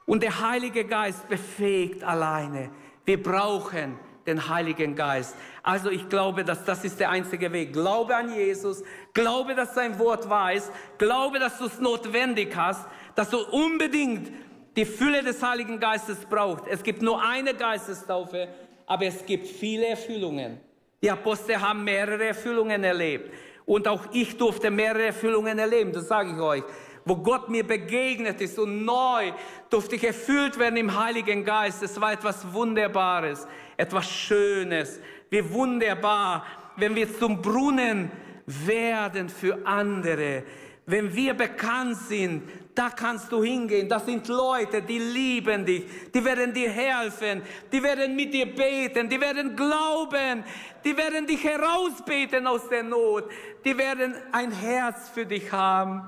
Und der Heilige Geist befähigt alleine. Wir brauchen den Heiligen Geist. Also ich glaube, dass das ist der einzige Weg. Glaube an Jesus, glaube, dass sein Wort weiß, glaube, dass du es notwendig hast, dass du unbedingt die Fülle des Heiligen Geistes brauchst. Es gibt nur eine Geistestaufe, aber es gibt viele Erfüllungen. Die Apostel haben mehrere Erfüllungen erlebt. Und auch ich durfte mehrere Erfüllungen erleben, das sage ich euch wo Gott mir begegnet ist und neu durfte ich erfüllt werden im Heiligen Geist. Es war etwas Wunderbares, etwas Schönes, wie wunderbar, wenn wir zum Brunnen werden für andere. Wenn wir bekannt sind, da kannst du hingehen. Das sind Leute, die lieben dich, die werden dir helfen, die werden mit dir beten, die werden glauben, die werden dich herausbeten aus der Not, die werden ein Herz für dich haben.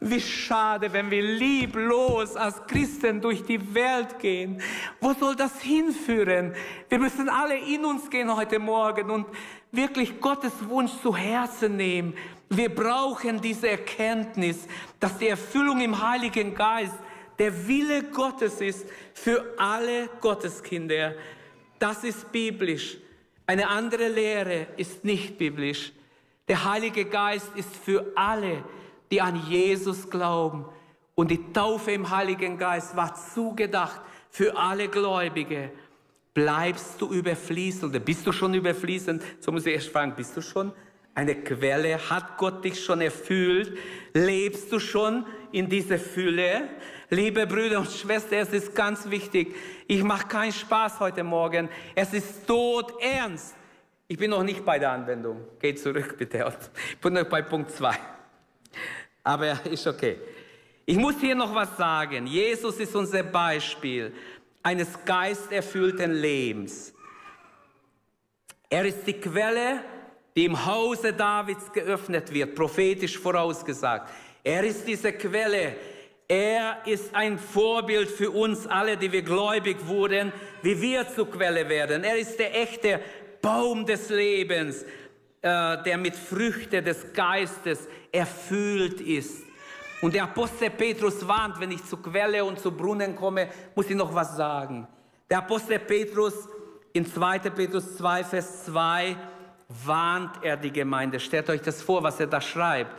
Wie schade, wenn wir lieblos als Christen durch die Welt gehen. Wo soll das hinführen? Wir müssen alle in uns gehen heute Morgen und wirklich Gottes Wunsch zu Herzen nehmen. Wir brauchen diese Erkenntnis, dass die Erfüllung im Heiligen Geist der Wille Gottes ist für alle Gotteskinder. Das ist biblisch. Eine andere Lehre ist nicht biblisch. Der Heilige Geist ist für alle die an Jesus glauben. Und die Taufe im Heiligen Geist war zugedacht für alle Gläubige. Bleibst du überfließend bist du schon überfließend? So muss ich erst fragen, bist du schon eine Quelle? Hat Gott dich schon erfüllt? Lebst du schon in dieser Fülle? Liebe Brüder und Schwestern, es ist ganz wichtig. Ich mache keinen Spaß heute Morgen. Es ist tot ernst. Ich bin noch nicht bei der Anwendung. Geht zurück bitte. Ich bin noch bei Punkt 2 aber ist okay. Ich muss hier noch was sagen. Jesus ist unser Beispiel eines geisterfüllten Lebens. Er ist die Quelle die im Hause Davids geöffnet wird, prophetisch vorausgesagt. Er ist diese Quelle. Er ist ein Vorbild für uns alle, die wir gläubig wurden, wie wir zur Quelle werden. Er ist der echte Baum des Lebens, äh, der mit Früchten des Geistes erfüllt ist. Und der Apostel Petrus warnt, wenn ich zur Quelle und zu Brunnen komme, muss ich noch was sagen. Der Apostel Petrus in 2. Petrus 2, Vers 2 warnt er die Gemeinde. Stellt euch das vor, was er da schreibt.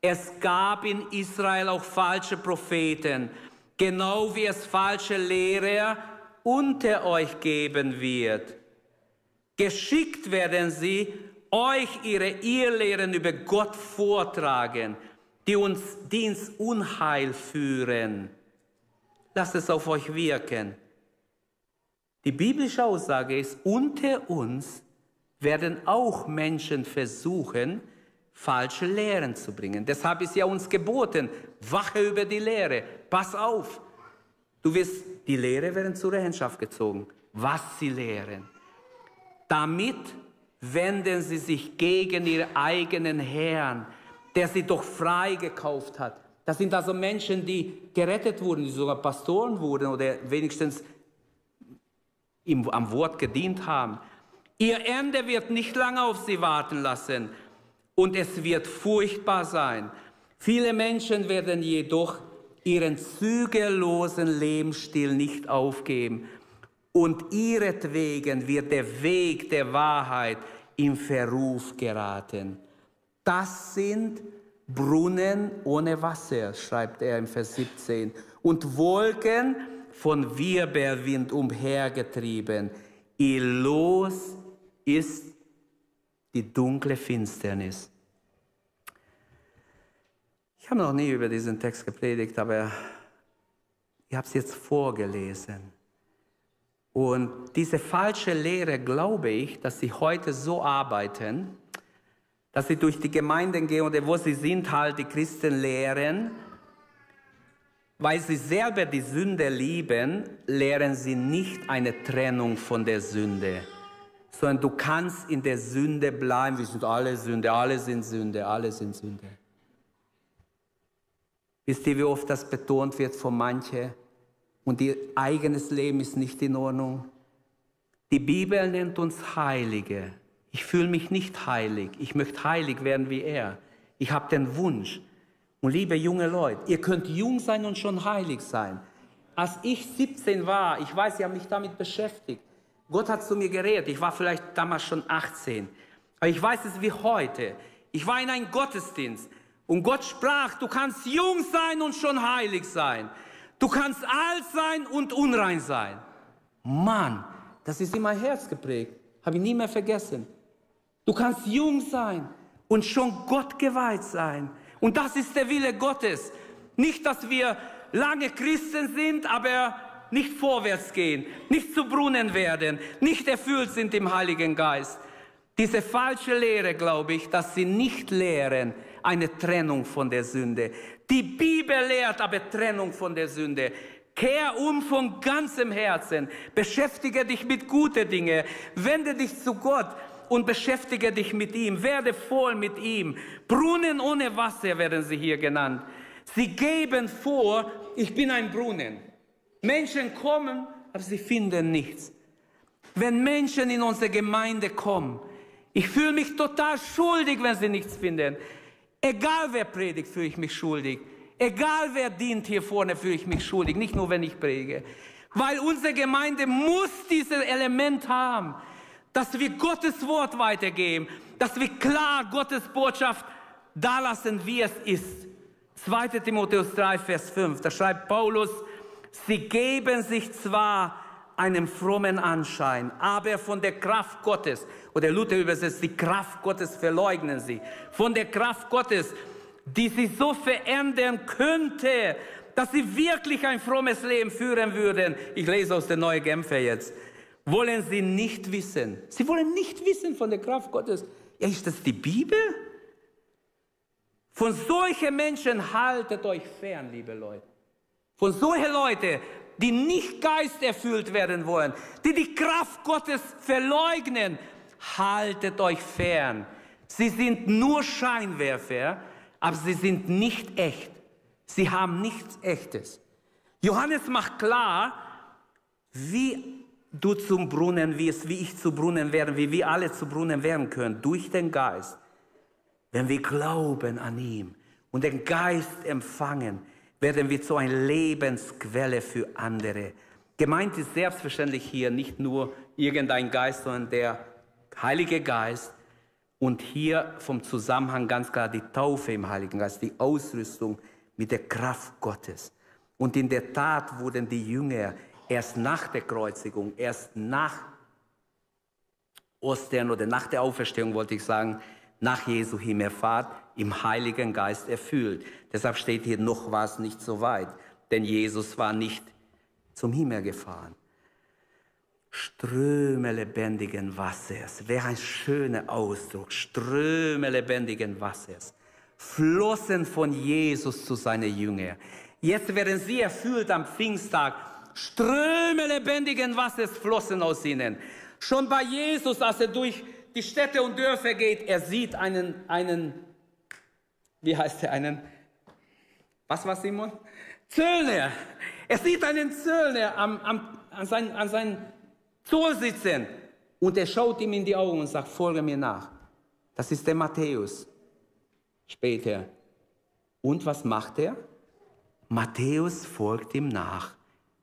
Es gab in Israel auch falsche Propheten, genau wie es falsche Lehrer unter euch geben wird. Geschickt werden sie, euch ihre Irrlehren über Gott vortragen, die uns, die ins Unheil führen. Lasst es auf euch wirken. Die biblische Aussage ist, unter uns werden auch Menschen versuchen, falsche Lehren zu bringen. Deshalb ist ja uns geboten, wache über die Lehre, pass auf. Du wirst, die Lehre werden zur Rechenschaft gezogen, was sie lehren. Damit wenden sie sich gegen ihren eigenen Herrn, der sie doch frei gekauft hat. Das sind also Menschen, die gerettet wurden, die sogar Pastoren wurden oder wenigstens im, am Wort gedient haben. Ihr Ende wird nicht lange auf sie warten lassen und es wird furchtbar sein. Viele Menschen werden jedoch ihren zügellosen Lebensstil nicht aufgeben und ihretwegen wird der Weg der Wahrheit in Verruf geraten. Das sind Brunnen ohne Wasser, schreibt er im Vers 17, und Wolken von Wirbelwind umhergetrieben. Ihr Los ist die dunkle Finsternis. Ich habe noch nie über diesen Text gepredigt, aber ich habe es jetzt vorgelesen. Und diese falsche Lehre glaube ich, dass sie heute so arbeiten, dass sie durch die Gemeinden gehen oder wo sie sind, halt die Christen lehren, weil sie selber die Sünde lieben, lehren sie nicht eine Trennung von der Sünde, sondern du kannst in der Sünde bleiben. Wir sind alle Sünde, alle sind Sünde, alle sind Sünde. Wisst ihr, wie oft das betont wird von manchen? und ihr eigenes Leben ist nicht in Ordnung. Die Bibel nennt uns Heilige. Ich fühle mich nicht heilig. Ich möchte heilig werden wie er. Ich habe den Wunsch. Und liebe junge Leute, ihr könnt jung sein und schon heilig sein. Als ich 17 war, ich weiß, ich habe mich damit beschäftigt. Gott hat zu mir geredet. Ich war vielleicht damals schon 18. Aber ich weiß es wie heute. Ich war in einem Gottesdienst und Gott sprach, du kannst jung sein und schon heilig sein. Du kannst alt sein und unrein sein. Mann, das ist in mein Herz geprägt. Habe ich nie mehr vergessen. Du kannst jung sein und schon Gott geweiht sein. Und das ist der Wille Gottes. Nicht, dass wir lange Christen sind, aber nicht vorwärts gehen, nicht zu Brunnen werden, nicht erfüllt sind im Heiligen Geist. Diese falsche Lehre, glaube ich, dass sie nicht lehren eine Trennung von der Sünde. Die Bibel lehrt aber Trennung von der Sünde. Kehr um von ganzem Herzen. Beschäftige dich mit guten Dingen. Wende dich zu Gott und beschäftige dich mit ihm. Werde voll mit ihm. Brunnen ohne Wasser werden sie hier genannt. Sie geben vor, ich bin ein Brunnen. Menschen kommen, aber sie finden nichts. Wenn Menschen in unsere Gemeinde kommen, ich fühle mich total schuldig, wenn sie nichts finden. Egal wer predigt, fühle ich mich schuldig. Egal wer dient hier vorne, fühle ich mich schuldig. Nicht nur, wenn ich predige. Weil unsere Gemeinde muss dieses Element haben, dass wir Gottes Wort weitergeben, dass wir klar Gottes Botschaft da lassen, wie es ist. 2. Timotheus 3, Vers 5, da schreibt Paulus, sie geben sich zwar einem frommen Anschein, aber von der Kraft Gottes, oder Luther übersetzt, die Kraft Gottes verleugnen sie. Von der Kraft Gottes, die sie so verändern könnte, dass sie wirklich ein frommes Leben führen würden. Ich lese aus der Neuen Genfer jetzt. Wollen sie nicht wissen. Sie wollen nicht wissen von der Kraft Gottes. Ja, ist das die Bibel? Von solchen Menschen haltet euch fern, liebe Leute. Von solchen Leuten die nicht geisterfüllt werden wollen, die die Kraft Gottes verleugnen, haltet euch fern. Sie sind nur Scheinwerfer, aber sie sind nicht echt. Sie haben nichts Echtes. Johannes macht klar, wie du zum Brunnen wirst, wie ich zu Brunnen werde, wie wir alle zu Brunnen werden können, durch den Geist. Wenn wir glauben an ihn und den Geist empfangen, werden wir zu einer Lebensquelle für andere. Gemeint ist selbstverständlich hier nicht nur irgendein Geist, sondern der Heilige Geist. Und hier vom Zusammenhang ganz klar die Taufe im Heiligen Geist, die Ausrüstung mit der Kraft Gottes. Und in der Tat wurden die Jünger erst nach der Kreuzigung, erst nach Ostern oder nach der Auferstehung, wollte ich sagen, nach Jesu Himmelfahrt im Heiligen Geist erfüllt. Deshalb steht hier, noch war es nicht so weit, denn Jesus war nicht zum Himmel gefahren. Ströme lebendigen Wassers, wäre ein schöner Ausdruck, Ströme lebendigen Wassers, flossen von Jesus zu seinen Jüngern. Jetzt werden sie erfüllt am Pfingsttag Ströme lebendigen Wassers flossen aus ihnen. Schon bei Jesus, als er durch die Städte und Dörfer geht, er sieht einen, einen wie heißt er, einen, was war Simon? Zöllner. Er sieht einen Zöllner am, am, an, sein, an seinem Zoll sitzen und er schaut ihm in die Augen und sagt, folge mir nach. Das ist der Matthäus. Später. Und was macht er? Matthäus folgt ihm nach.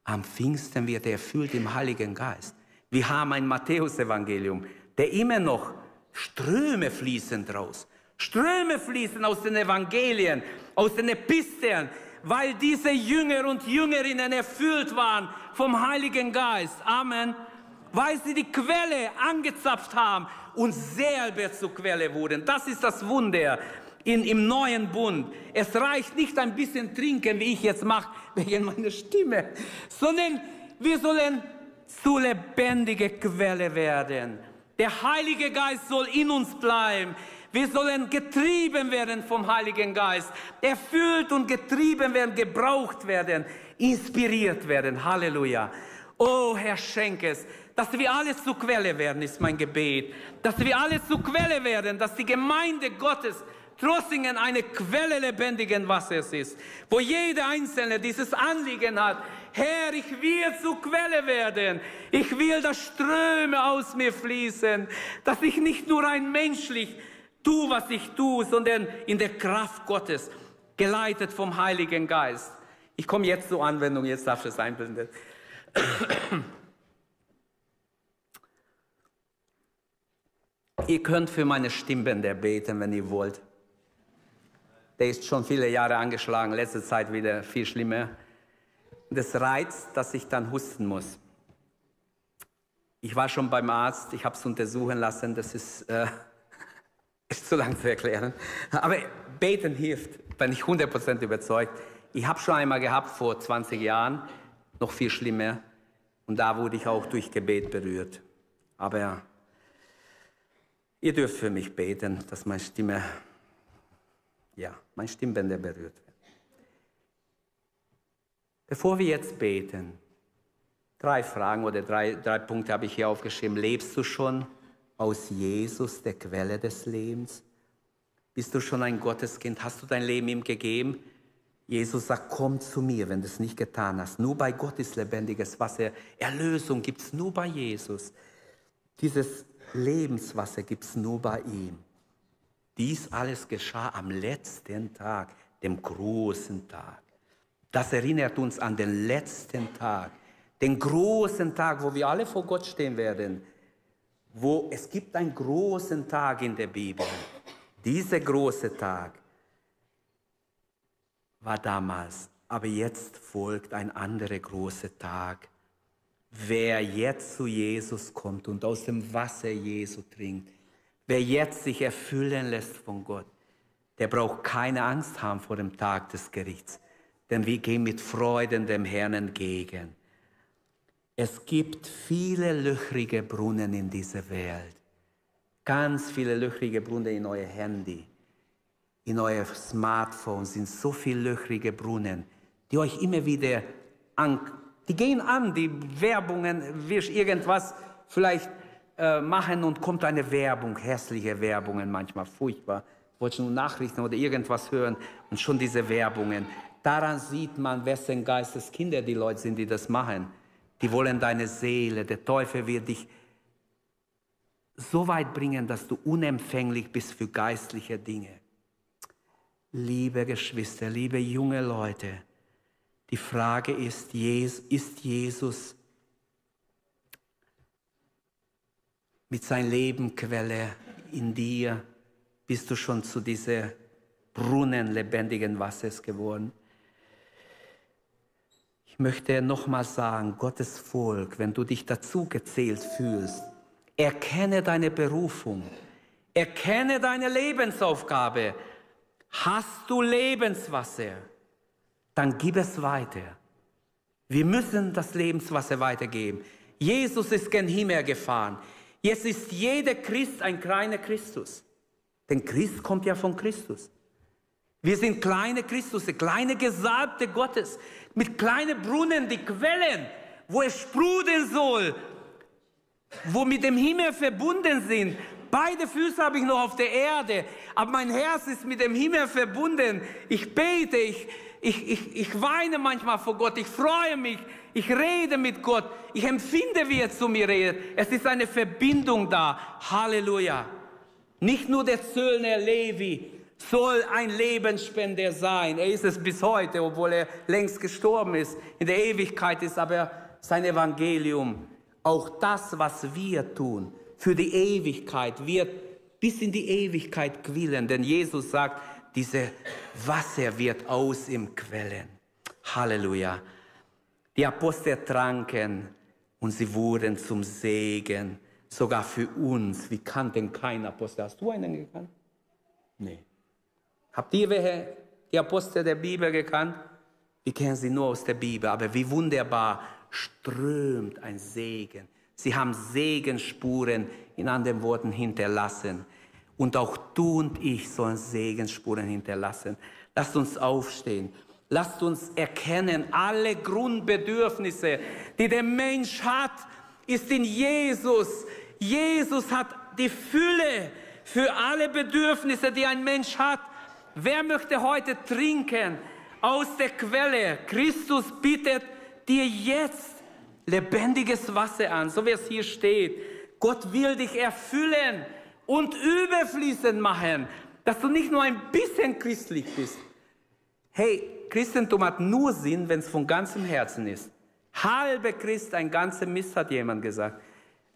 Am Pfingsten wird er erfüllt im Heiligen Geist. Wir haben ein Matthäusevangelium, der immer noch Ströme fließen draus. Ströme fließen aus den Evangelien, aus den Episteln, weil diese Jünger und Jüngerinnen erfüllt waren vom Heiligen Geist. Amen. Weil sie die Quelle angezapft haben und selber zur Quelle wurden. Das ist das Wunder in, im neuen Bund. Es reicht nicht ein bisschen trinken, wie ich jetzt mache, wegen meiner Stimme, sondern wir sollen zu lebendige Quelle werden. Der Heilige Geist soll in uns bleiben. Wir sollen getrieben werden vom Heiligen Geist, erfüllt und getrieben werden, gebraucht werden, inspiriert werden. Halleluja. Oh Herr, schenk es, dass wir alle zur Quelle werden, ist mein Gebet. Dass wir alle zur Quelle werden, dass die Gemeinde Gottes Trossingen eine Quelle lebendigen Wassers ist, wo jeder Einzelne dieses Anliegen hat. Herr, ich will zur Quelle werden. Ich will, dass Ströme aus mir fließen, dass ich nicht nur ein menschlich tue, was ich tue, sondern in der Kraft Gottes, geleitet vom Heiligen Geist. Ich komme jetzt zur Anwendung, jetzt darfst du es einblenden. Ihr könnt für meine Stimmbänder beten, wenn ihr wollt. Der ist schon viele Jahre angeschlagen, letzte Zeit wieder viel schlimmer. Das reizt, dass ich dann husten muss. Ich war schon beim Arzt, ich habe es untersuchen lassen, das ist, äh, ist zu lang zu erklären. Aber beten hilft, bin ich 100% überzeugt. Ich habe schon einmal gehabt vor 20 Jahren, noch viel schlimmer. Und da wurde ich auch durch Gebet berührt. Aber ihr dürft für mich beten, dass meine Stimme ja, mein Stimmbänder berührt werden. Bevor wir jetzt beten, drei Fragen oder drei, drei Punkte habe ich hier aufgeschrieben. Lebst du schon aus Jesus, der Quelle des Lebens? Bist du schon ein Gotteskind? Hast du dein Leben ihm gegeben? Jesus sagt, komm zu mir, wenn du es nicht getan hast. Nur bei Gott ist lebendiges Wasser. Erlösung gibt es nur bei Jesus. Dieses Lebenswasser gibt es nur bei ihm. Dies alles geschah am letzten Tag, dem großen Tag. Das erinnert uns an den letzten Tag, den großen Tag, wo wir alle vor Gott stehen werden. Wo es gibt einen großen Tag in der Bibel. Dieser große Tag war damals, aber jetzt folgt ein anderer großer Tag. Wer jetzt zu Jesus kommt und aus dem Wasser Jesu trinkt, Wer jetzt sich erfüllen lässt von Gott, der braucht keine Angst haben vor dem Tag des Gerichts, denn wir gehen mit Freuden dem Herrn entgegen. Es gibt viele löchrige Brunnen in dieser Welt. Ganz viele löchrige Brunnen in euer Handy, in euer Smartphone sind so viele löchrige Brunnen, die euch immer wieder an, die gehen an, die Werbungen, wirst irgendwas vielleicht äh, machen und kommt eine Werbung, hässliche Werbungen manchmal, furchtbar. Wollte nur Nachrichten oder irgendwas hören und schon diese Werbungen. Daran sieht man, wessen Geisteskinder die Leute sind, die das machen. Die wollen deine Seele. Der Teufel wird dich so weit bringen, dass du unempfänglich bist für geistliche Dinge. Liebe Geschwister, liebe junge Leute, die Frage ist, ist Jesus mit seinem Leben Quelle in dir? Bist du schon zu dieser Brunnen lebendigen Wassers geworden? Möchte nochmal sagen, Gottes Volk, wenn du dich dazu gezählt fühlst, erkenne deine Berufung, erkenne deine Lebensaufgabe. Hast du Lebenswasser, dann gib es weiter. Wir müssen das Lebenswasser weitergeben. Jesus ist gen Himmel gefahren. Jetzt ist jeder Christ ein kleiner Christus. Denn Christ kommt ja von Christus. Wir sind kleine Christus, kleine Gesalbte Gottes, mit kleinen Brunnen, die Quellen, wo es sprudeln soll, wo mit dem Himmel verbunden sind. Beide Füße habe ich noch auf der Erde, aber mein Herz ist mit dem Himmel verbunden. Ich bete, ich, ich, ich, ich weine manchmal vor Gott, ich freue mich, ich rede mit Gott, ich empfinde, wie er zu mir redet. Es ist eine Verbindung da. Halleluja. Nicht nur der Zöllner Levi soll ein Lebensspender sein. Er ist es bis heute, obwohl er längst gestorben ist. In der Ewigkeit ist aber sein Evangelium auch das, was wir tun, für die Ewigkeit wird bis in die Ewigkeit quillen. Denn Jesus sagt, diese Wasser wird aus im Quellen. Halleluja. Die Apostel tranken und sie wurden zum Segen, sogar für uns. Wir kannten keinen Apostel. Hast du einen gekannt? Nee. Habt ihr welche, die Apostel der Bibel gekannt? Wir kennen sie nur aus der Bibel, aber wie wunderbar strömt ein Segen. Sie haben Segensspuren in anderen Worten hinterlassen. Und auch du und ich sollen Segensspuren hinterlassen. Lasst uns aufstehen. Lasst uns erkennen, alle Grundbedürfnisse, die der Mensch hat, ist in Jesus. Jesus hat die Fülle für alle Bedürfnisse, die ein Mensch hat. Wer möchte heute trinken aus der Quelle? Christus bietet dir jetzt lebendiges Wasser an, so wie es hier steht. Gott will dich erfüllen und überfließend machen, dass du nicht nur ein bisschen christlich bist. Hey, Christentum hat nur Sinn, wenn es von ganzem Herzen ist. Halbe Christ, ein ganzer Mist, hat jemand gesagt.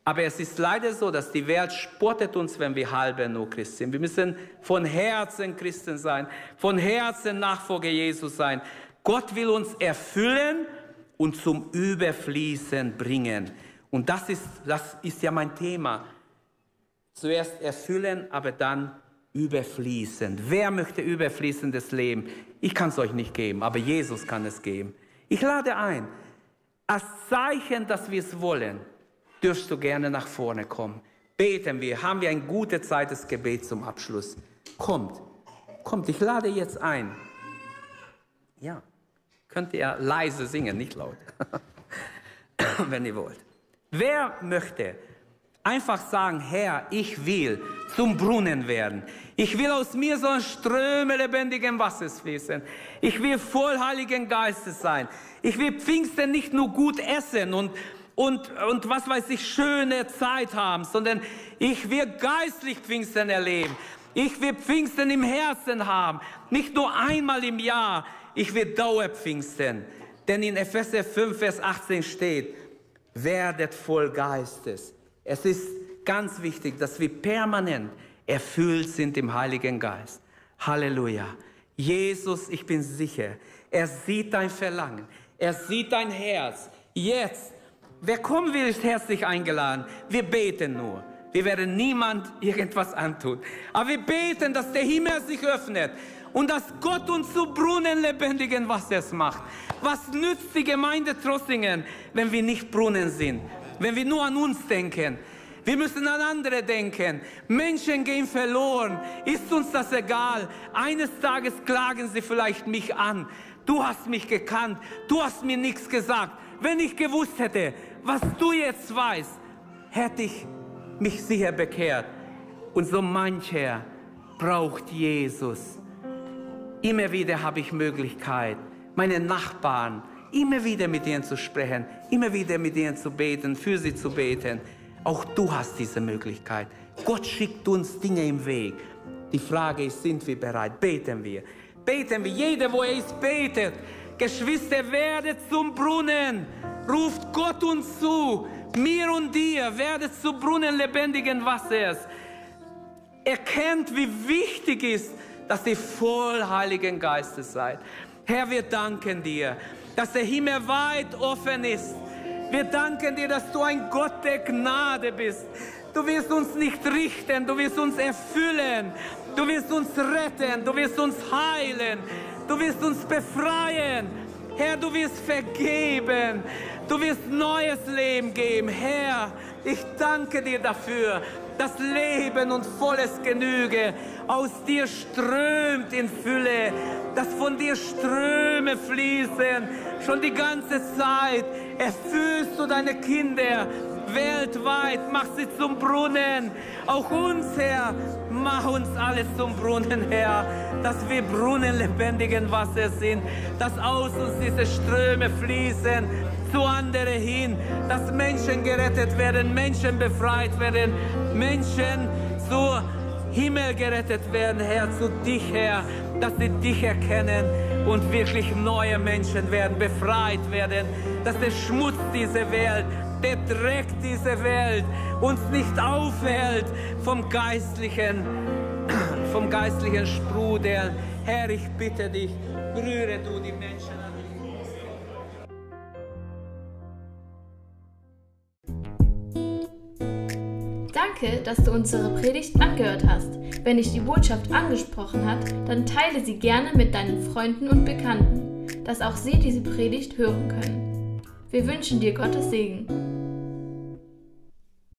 Aber es ist leider so, dass die Welt spottet uns, wenn wir halbe nur Christ sind. Wir müssen von Herzen Christen sein, von Herzen Nachfolger Jesus sein. Gott will uns erfüllen und zum Überfließen bringen. Und das ist, das ist ja mein Thema. Zuerst erfüllen, aber dann überfließen. Wer möchte überfließendes Leben? Ich kann es euch nicht geben, aber Jesus kann es geben. Ich lade ein, als Zeichen, dass wir es wollen, dürfst du gerne nach vorne kommen. Beten wir, haben wir eine gute Zeit des Gebets zum Abschluss. Kommt, kommt, ich lade jetzt ein. Ja, könnt ihr leise singen, nicht laut, wenn ihr wollt. Wer möchte einfach sagen, Herr, ich will zum Brunnen werden. Ich will aus mir so ein Ströme lebendigen Wassers fließen. Ich will voll Heiligen Geistes sein. Ich will Pfingsten nicht nur gut essen und und, und was weiß ich, schöne Zeit haben, sondern ich will geistlich Pfingsten erleben. Ich will Pfingsten im Herzen haben, nicht nur einmal im Jahr. Ich will Dauerpfingsten. Denn in Epheser 5, Vers 18 steht, werdet voll Geistes. Es ist ganz wichtig, dass wir permanent erfüllt sind im Heiligen Geist. Halleluja. Jesus, ich bin sicher, er sieht dein Verlangen, er sieht dein Herz. Jetzt Wer kommen will, ist herzlich eingeladen. Wir beten nur. Wir werden niemand irgendwas antun. Aber wir beten, dass der Himmel sich öffnet und dass Gott uns zu Brunnen lebendigen Wassers macht. Was nützt die Gemeinde Trossingen, wenn wir nicht Brunnen sind? Wenn wir nur an uns denken? Wir müssen an andere denken. Menschen gehen verloren. Ist uns das egal? Eines Tages klagen sie vielleicht mich an. Du hast mich gekannt. Du hast mir nichts gesagt. Wenn ich gewusst hätte, was du jetzt weißt, hätte ich mich sicher bekehrt. Und so mancher braucht Jesus. Immer wieder habe ich Möglichkeit, meine Nachbarn, immer wieder mit ihnen zu sprechen, immer wieder mit ihnen zu beten, für sie zu beten. Auch du hast diese Möglichkeit. Gott schickt uns Dinge im Weg. Die Frage ist, sind wir bereit? Beten wir. Beten wir. Jeder, wo er ist, betet. Geschwister, werdet zum Brunnen. Ruft Gott uns zu. Mir und dir, werdet zu Brunnen lebendigen Wassers. Erkennt, wie wichtig ist, dass ihr voll Heiligen Geistes seid. Herr, wir danken dir, dass der Himmel weit offen ist. Wir danken dir, dass du ein Gott der Gnade bist. Du wirst uns nicht richten, du wirst uns erfüllen, du wirst uns retten, du wirst uns heilen, du wirst uns befreien. Herr, du wirst vergeben, du wirst neues Leben geben. Herr, ich danke dir dafür, dass Leben und volles Genüge aus dir strömt in Fülle, dass von dir Ströme fließen, schon die ganze Zeit. Erfüllst du deine Kinder weltweit, mach sie zum Brunnen. Auch uns, Herr, mach uns alles zum Brunnen, Herr, dass wir Brunnen lebendigen Wasser sind, dass aus uns diese Ströme fließen zu anderen hin, dass Menschen gerettet werden, Menschen befreit werden, Menschen zu Himmel gerettet werden, Herr, zu dich, Herr, dass sie dich erkennen und wirklich neue Menschen werden, befreit werden, dass der Schmutz dieser Welt, der Dreck dieser Welt uns nicht aufhält vom geistlichen, vom geistlichen Sprudel. Herr, ich bitte dich, berühre du die Menschen an. Danke, dass du unsere Predigt angehört hast. Wenn dich die Botschaft angesprochen hat, dann teile sie gerne mit deinen Freunden und Bekannten, dass auch sie diese Predigt hören können. Wir wünschen dir Gottes Segen.